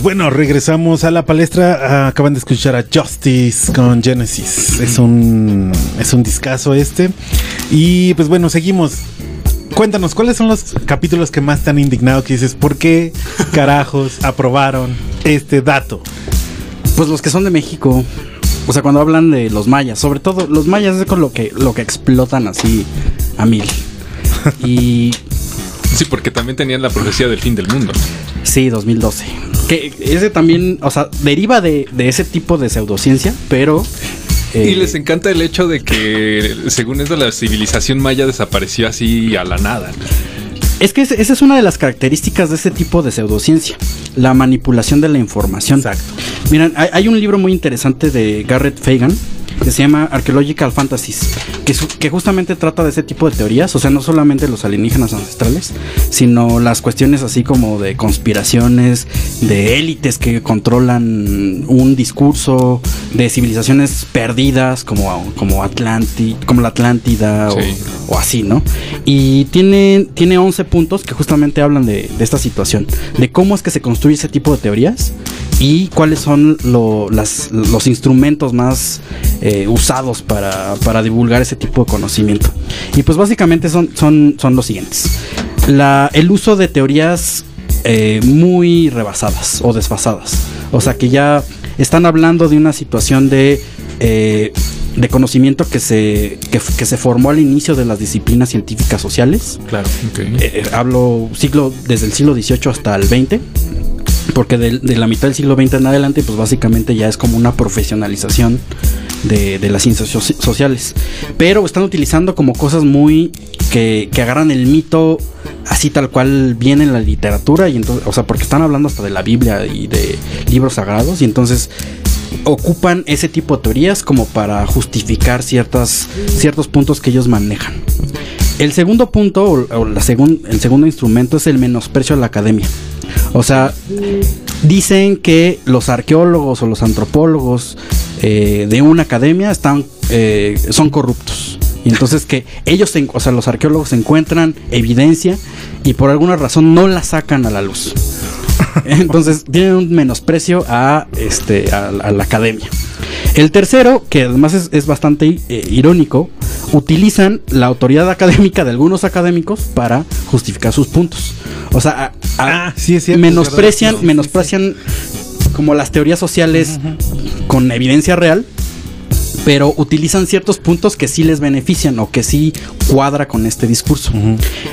Bueno, regresamos a la palestra. Ah, acaban de escuchar a Justice con Genesis. Es un es un discazo este. Y pues bueno, seguimos. Cuéntanos, ¿cuáles son los capítulos que más te han indignado? Que dices, ¿por qué carajos aprobaron este dato? Pues los que son de México. O sea, cuando hablan de los mayas, sobre todo los mayas es con lo que, lo que explotan así a mil. Y Sí, porque también tenían la profecía del fin del mundo. Sí, 2012. Que ese también, o sea, deriva de, de ese tipo de pseudociencia, pero... eh, Y les encanta el hecho de que, según eso, la civilización maya desapareció así a la nada. Es que esa es una de las características de ese tipo de pseudociencia, la manipulación de la información. Exacto. Miren, hay, hay un libro muy interesante de Garrett Fagan que se llama Archaeological Fantasies, que, su- que justamente trata de ese tipo de teorías, o sea, no solamente los alienígenas ancestrales, sino las cuestiones así como de conspiraciones, de élites que controlan un discurso, de civilizaciones perdidas como, como, Atlanti, como la Atlántida o- o así, ¿no? Y tiene, tiene 11 puntos que justamente hablan de, de esta situación, de cómo es que se construye ese tipo de teorías y cuáles son lo- las- los instrumentos más eh, usados para, para divulgar ese tipo de conocimiento. Y pues básicamente son, son, son los siguientes. La- el uso de teorías eh, muy rebasadas o desfasadas. O sea que ya están hablando de una situación de, eh, de conocimiento que se, que, se formó al inicio de las disciplinas científicas sociales. Claro. Eh, hablo siglo, desde el siglo XVIII hasta el XX. Porque de, la mitad del siglo XX en adelante, pues básicamente ya es como una profesionalización de, las ciencias soci- sociales. Pero están utilizando como cosas muy que, que agarran el mito así tal cual viene en la literatura. Y entonces, o sea, porque están hablando hasta de la Biblia y de libros sagrados. Y entonces ocupan ese tipo de teorías como para justificar ciertas, ciertos puntos que ellos manejan. El segundo punto, o, o la segun- el segundo instrumento es el menosprecio a la academia. O sea, dicen que los arqueólogos o los antropólogos eh, de una academia están, eh, son corruptos. Y entonces que ellos, o sea, los arqueólogos encuentran evidencia y por alguna razón no la sacan a la luz. Entonces tienen un menosprecio a, este, a, a la academia. El tercero, que además es, es bastante eh, irónico, utilizan la autoridad académica de algunos académicos para justificar sus puntos. O sea, a- a- menosprecian, menosprecian como las teorías sociales con evidencia real, pero utilizan ciertos puntos que sí les benefician o que sí cuadra con este discurso.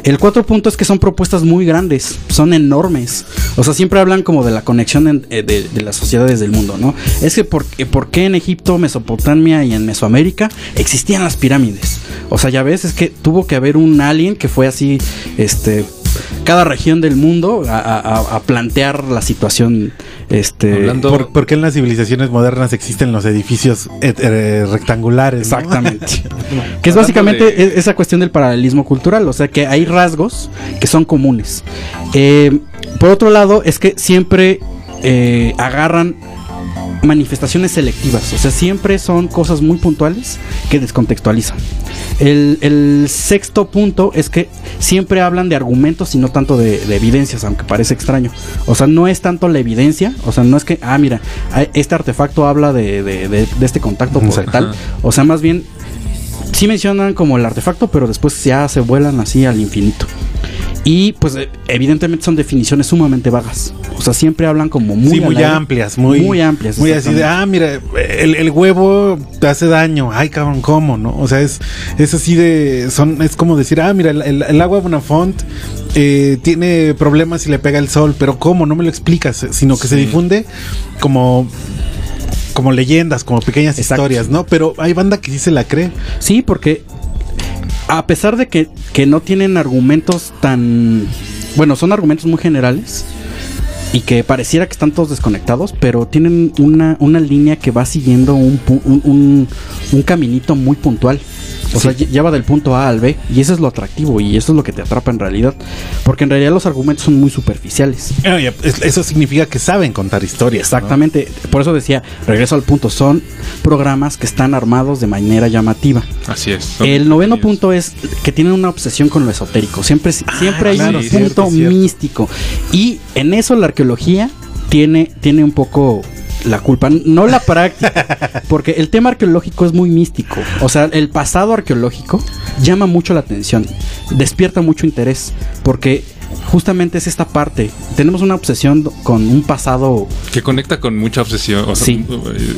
El cuatro punto es que son propuestas muy grandes, son enormes. O sea, siempre hablan como de la conexión en- eh, de, de las sociedades del mundo, ¿no? Es que por, eh, por qué en Egipto, Mesopotamia y en Mesoamérica existían las pirámides. O sea, ya ves, es que tuvo que haber un alien que fue así, este, cada región del mundo a, a- a- a plantear la situación, este, ¿Por, por qué en las civilizaciones modernas existen los edificios eh, eh, rectangulares? no? Exactamente. Que es básicamente e- esa cuestión del paralelismo cultural, o sea que hay rasgos que son comunes. Eh, por otro lado, es que siempre eh, agarran manifestaciones selectivas, o sea, siempre son cosas muy puntuales que descontextualizan. El, el sexto punto es que siempre hablan de argumentos y no tanto de, de evidencias, aunque parece extraño. O sea, no es tanto la evidencia, o sea, no es que, ah, mira, este artefacto habla de, de- este contacto por tal. O sea, más bien sí mencionan como el artefacto, pero después ya se vuelan así al infinito. Y pues eh, evidentemente son definiciones sumamente vagas. O sea, siempre hablan como muy, sí, muy aire. amplias, muy, muy amplias. Muy así de, ah, mira, el, el huevo te hace daño. Ay, cabrón, ¿cómo? ¿No? O sea, es, es así de, son, es como decir, ah, mira, el, el- el agua Bonafont eh, tiene problemas si le pega el sol, pero ¿cómo? No me lo explicas, sino que se difunde como, como leyendas, como pequeñas historias, ¿no? Pero hay banda que sí se la cree. Sí, porque a pesar de que, que no tienen argumentos tan... Bueno, son argumentos muy generales y que pareciera que están todos desconectados, pero tienen una, una línea que va siguiendo un, un, un- un caminito muy puntual. O sea, lle- lleva del punto A al B y eso es lo atractivo y eso es lo que te atrapa en realidad. Porque en realidad los argumentos son muy superficiales. Ah, ya, es- Eso significa que saben contar historias. ¿no? Exactamente, por eso decía, regreso al punto, son programas que están armados de manera llamativa. Así es. El noveno punto es que tienen una obsesión con lo esotérico. Siempre, siempre hay claro, un punto cierto. místico. Y en eso la arqueología tiene, tiene un poco la culpa, no la práctica, porque el tema arqueológico es muy místico. O sea, el pasado arqueológico llama mucho la atención, despierta mucho interés, porque justamente es esta parte. Tenemos una obsesión con un pasado Que conecta con mucha obsesión, o sea, Sí.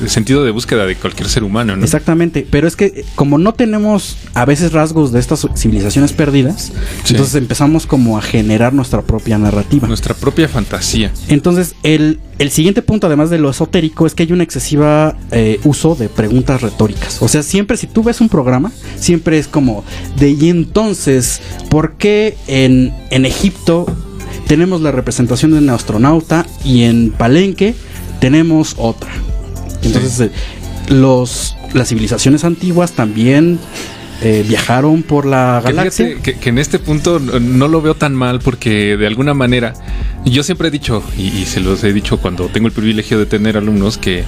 sentido de búsqueda de cualquier ser humano, ¿no? Exactamente, pero es que eh, como no tenemos a veces rasgos de estas civilizaciones perdidas, Sí. entonces empezamos como a generar nuestra propia narrativa. Nuestra propia fantasía. Entonces, el, el siguiente punto, además de lo esotérico, es que hay un excesiva eh, uso de preguntas retóricas. O sea, siempre si tú ves un programa, siempre es como de y entonces, ¿por qué en, en Egipto tenemos la representación de un astronauta y en Palenque tenemos otra? Entonces, eh, los, las civilizaciones antiguas también eh, viajaron por la Que galaxia. fíjate que, que en este punto no, lo veo tan mal porque de alguna manera yo siempre he dicho y, y se los he dicho cuando tengo el privilegio de tener alumnos que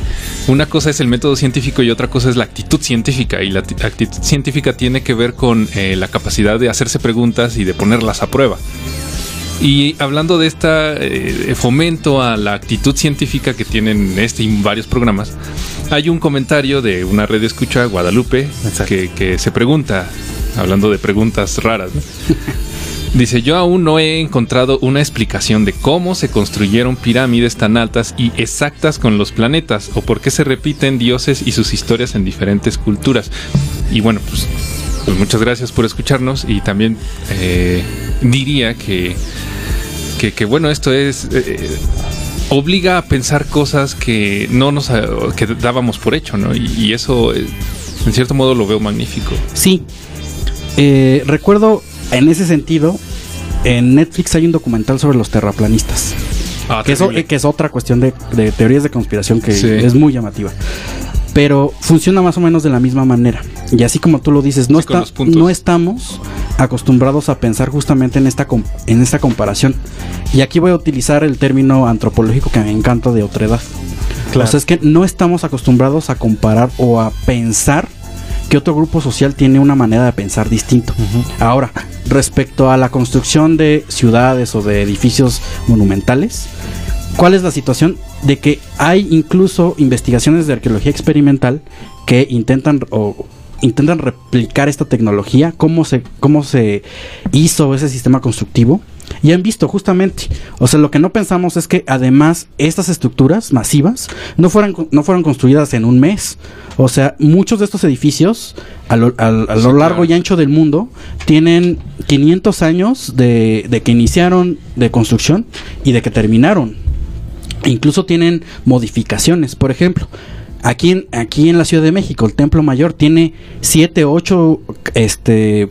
una cosa es el método científico y otra cosa es la actitud científica y la acti- actitud científica tiene que ver con eh, la capacidad de hacerse preguntas y de ponerlas a prueba. Y hablando de esta eh, fomento a la actitud científica que tienen este y varios programas, hay un comentario de una red de escucha, Guadalupe, que, que se pregunta, hablando de preguntas raras, ¿no? Dice, yo aún no he encontrado una explicación de cómo se construyeron pirámides tan altas y exactas con los planetas, o por qué se repiten dioses y sus historias en diferentes culturas. Y bueno, pues, pues muchas gracias por escucharnos y también eh, diría que, que, que, bueno, esto es... eh, obliga a pensar cosas que no nos eh, que dábamos por hecho, ¿no? Y, y eso, eh, en cierto modo, lo veo magnífico. Sí. Eh, recuerdo en ese sentido, en Netflix hay un documental sobre los terraplanistas. Ah, que, eso, eh, que es otra cuestión de, de teorías de conspiración que Sí. es muy llamativa. Pero funciona más o menos de la misma manera. Y así como tú lo dices, no, Sí, está- no estamos acostumbrados a pensar justamente en esta, en esta comparación. Y aquí voy a utilizar el término antropológico que me encanta de otredad. Claro. O sea, es que no estamos acostumbrados a comparar o a pensar que otro grupo social tiene una manera de pensar distinto. Ahora, respecto a la construcción de ciudades o de edificios monumentales, ¿cuál es la situación? De que hay incluso investigaciones de arqueología experimental que intentan o intentan replicar esta tecnología, cómo se, cómo se hizo ese sistema constructivo. Y han visto justamente, o sea, lo que no pensamos es que además estas estructuras masivas no fueran, no fueron construidas en un mes. O sea, muchos de estos edificios a lo, a lo Sí, largo claro. y ancho del mundo tienen 500 años de, de que iniciaron de construcción y de que terminaron. Incluso tienen modificaciones. Por ejemplo, aquí en, aquí en la Ciudad de México, el Templo Mayor tiene 7, 8 este,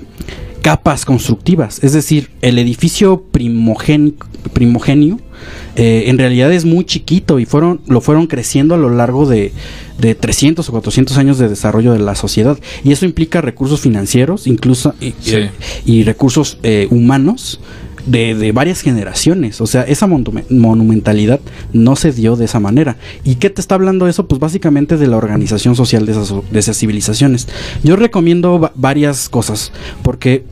capas constructivas. Es decir, el edificio primogeni- primogenio eh, en realidad es muy chiquito y fueron, lo fueron creciendo a lo largo de, de 300 o 400 años de desarrollo de la sociedad. Y eso implica recursos financieros, incluso y, Sí. eh, y recursos eh, humanos de, de varias generaciones. O sea, esa monume- monumentalidad no se dio de esa manera. ¿Y qué te está hablando eso? Pues básicamente de la organización social de esas, de esas civilizaciones. Yo recomiendo va- varias cosas, porque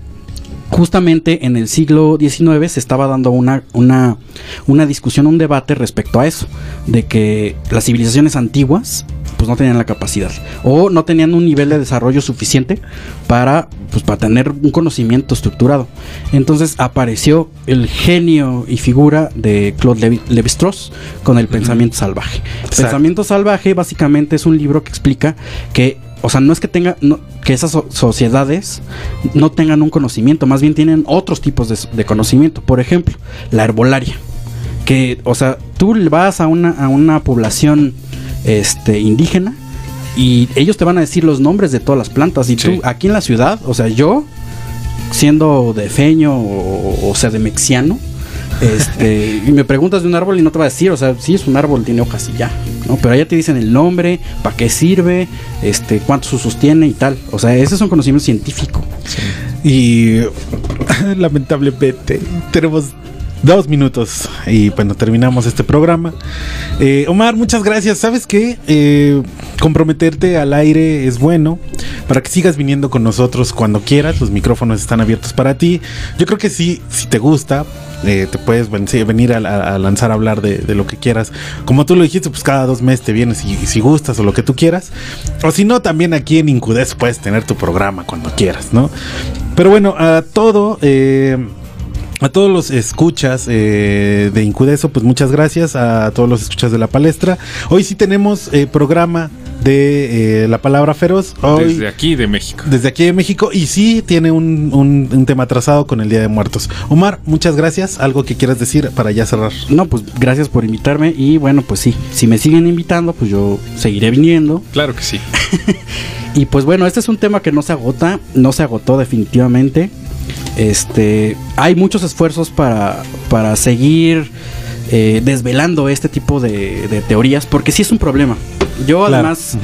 justamente en el siglo XIX se estaba dando una, una, una discusión, un debate respecto a eso, de que las civilizaciones antiguas pues no tenían la capacidad o no tenían un nivel de desarrollo suficiente para pues para tener un conocimiento estructurado. Entonces apareció el genio y figura de Claude Levi- Lévi-Strauss con el pensamiento salvaje. Pensamiento salvaje básicamente es un libro que explica que o sea, no es que tenga no- que esas so- sociedades no tengan un conocimiento, más bien tienen otros tipos de, de conocimiento. Por ejemplo, la herbolaria. Que, o sea, tú vas a una, a una población este, indígena y ellos te van a decir los nombres de todas las plantas. Y tú, aquí en la ciudad, o sea, yo, siendo de feño o, o sea, de mexiano, este, y me preguntas de un árbol y no te va a decir, o sea, sí es un árbol, tiene hojas y ya, ¿no? Pero allá te dicen el nombre, para qué sirve, este, cuántos usos tiene y tal. O sea, ese es un conocimiento científico. Y lamentablemente tenemos dos minutos y bueno, terminamos este programa. Eh, Omar, muchas gracias. ¿Sabes qué? Eh, comprometerte al aire es bueno para que sigas viniendo con nosotros cuando quieras. Los micrófonos están abiertos para ti. Yo creo que sí, si te gusta, eh, te puedes venir a, lanzar a hablar de, lo que quieras. Como tú lo dijiste, pues cada dos meses te vienes y, y si gustas o lo que tú quieras. O si no, también aquí en Incudes puedes tener tu programa cuando quieras, ¿no? Pero bueno, a todo... eh, a todos los escuchas eh, de Incudeso, pues muchas gracias. A todos los escuchas de la palestra. Hoy sí tenemos eh, programa de eh, La Palabra Feroz. Hoy, Desde aquí de México. desde aquí de México. Y sí tiene un, un- un tema trazado con el Día de Muertos. Omar, muchas gracias. ¿Algo que quieras decir para ya cerrar? No, pues gracias por invitarme y bueno, pues sí, si me siguen invitando, pues yo seguiré viniendo. Claro que sí. Y pues bueno, este es un tema que no se agota, no se agotó definitivamente. Este, hay muchos esfuerzos para, para seguir eh, desvelando este tipo de, de teorías, porque sí es un problema. Yo Claro. además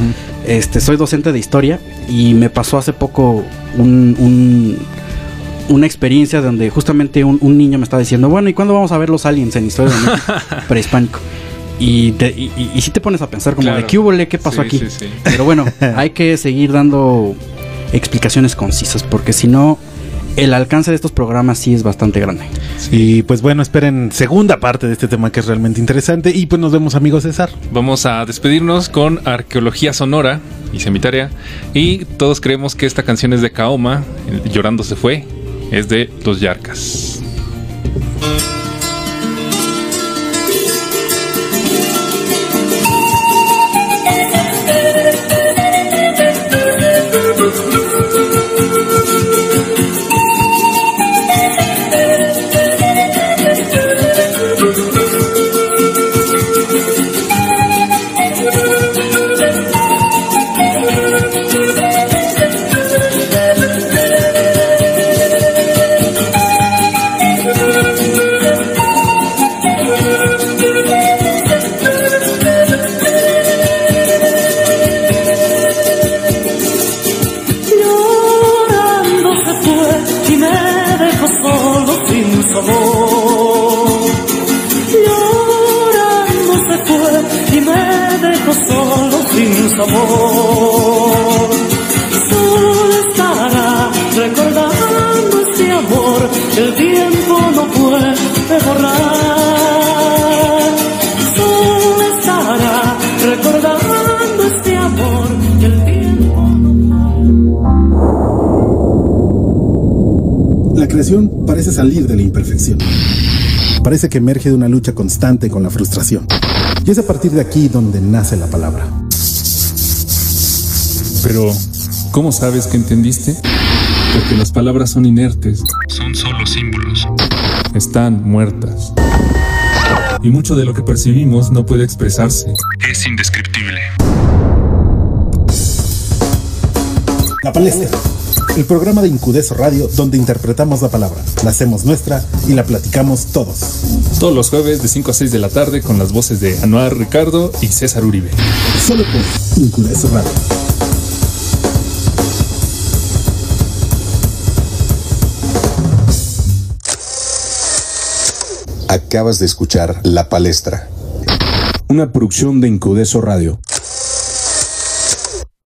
este, soy docente de historia y me pasó hace poco un, un- una experiencia donde justamente un, un niño me estaba diciendo, bueno, ¿y cuándo vamos a ver los aliens en historia de México prehispánico? Y, te, y, y- y sí te pones a pensar como Claro. de qué hubo, qué pasó Sí, aquí. sí, sí. Pero bueno, hay que seguir dando explicaciones concisas, porque si no, el alcance de estos programas sí es bastante grande. Y pues bueno, esperen segunda parte de este tema que es realmente interesante. Y pues nos vemos, amigos César. Vamos a despedirnos con Arqueología Sonora, hice mi tarea, y todos creemos que esta canción es de Kaoma, Llorando se fue, es de Los Yarcas. Parece que emerge de una lucha constante con la frustración. Y es a partir de aquí donde nace la palabra. Pero, ¿cómo sabes que entendiste? Porque las palabras son inertes. Son solo símbolos. Están muertas. Y mucho de lo que percibimos no puede expresarse. Es indescriptible. La palestra. El programa de Incudeso Radio donde interpretamos la palabra, la hacemos nuestra y la platicamos todos. Todos los jueves de 5 a 6 de la tarde con las voces de Anuar Ricardo y César Uribe. Solo por Incudeso Radio. Acabas de escuchar La Palestra. Una producción de Incudeso Radio.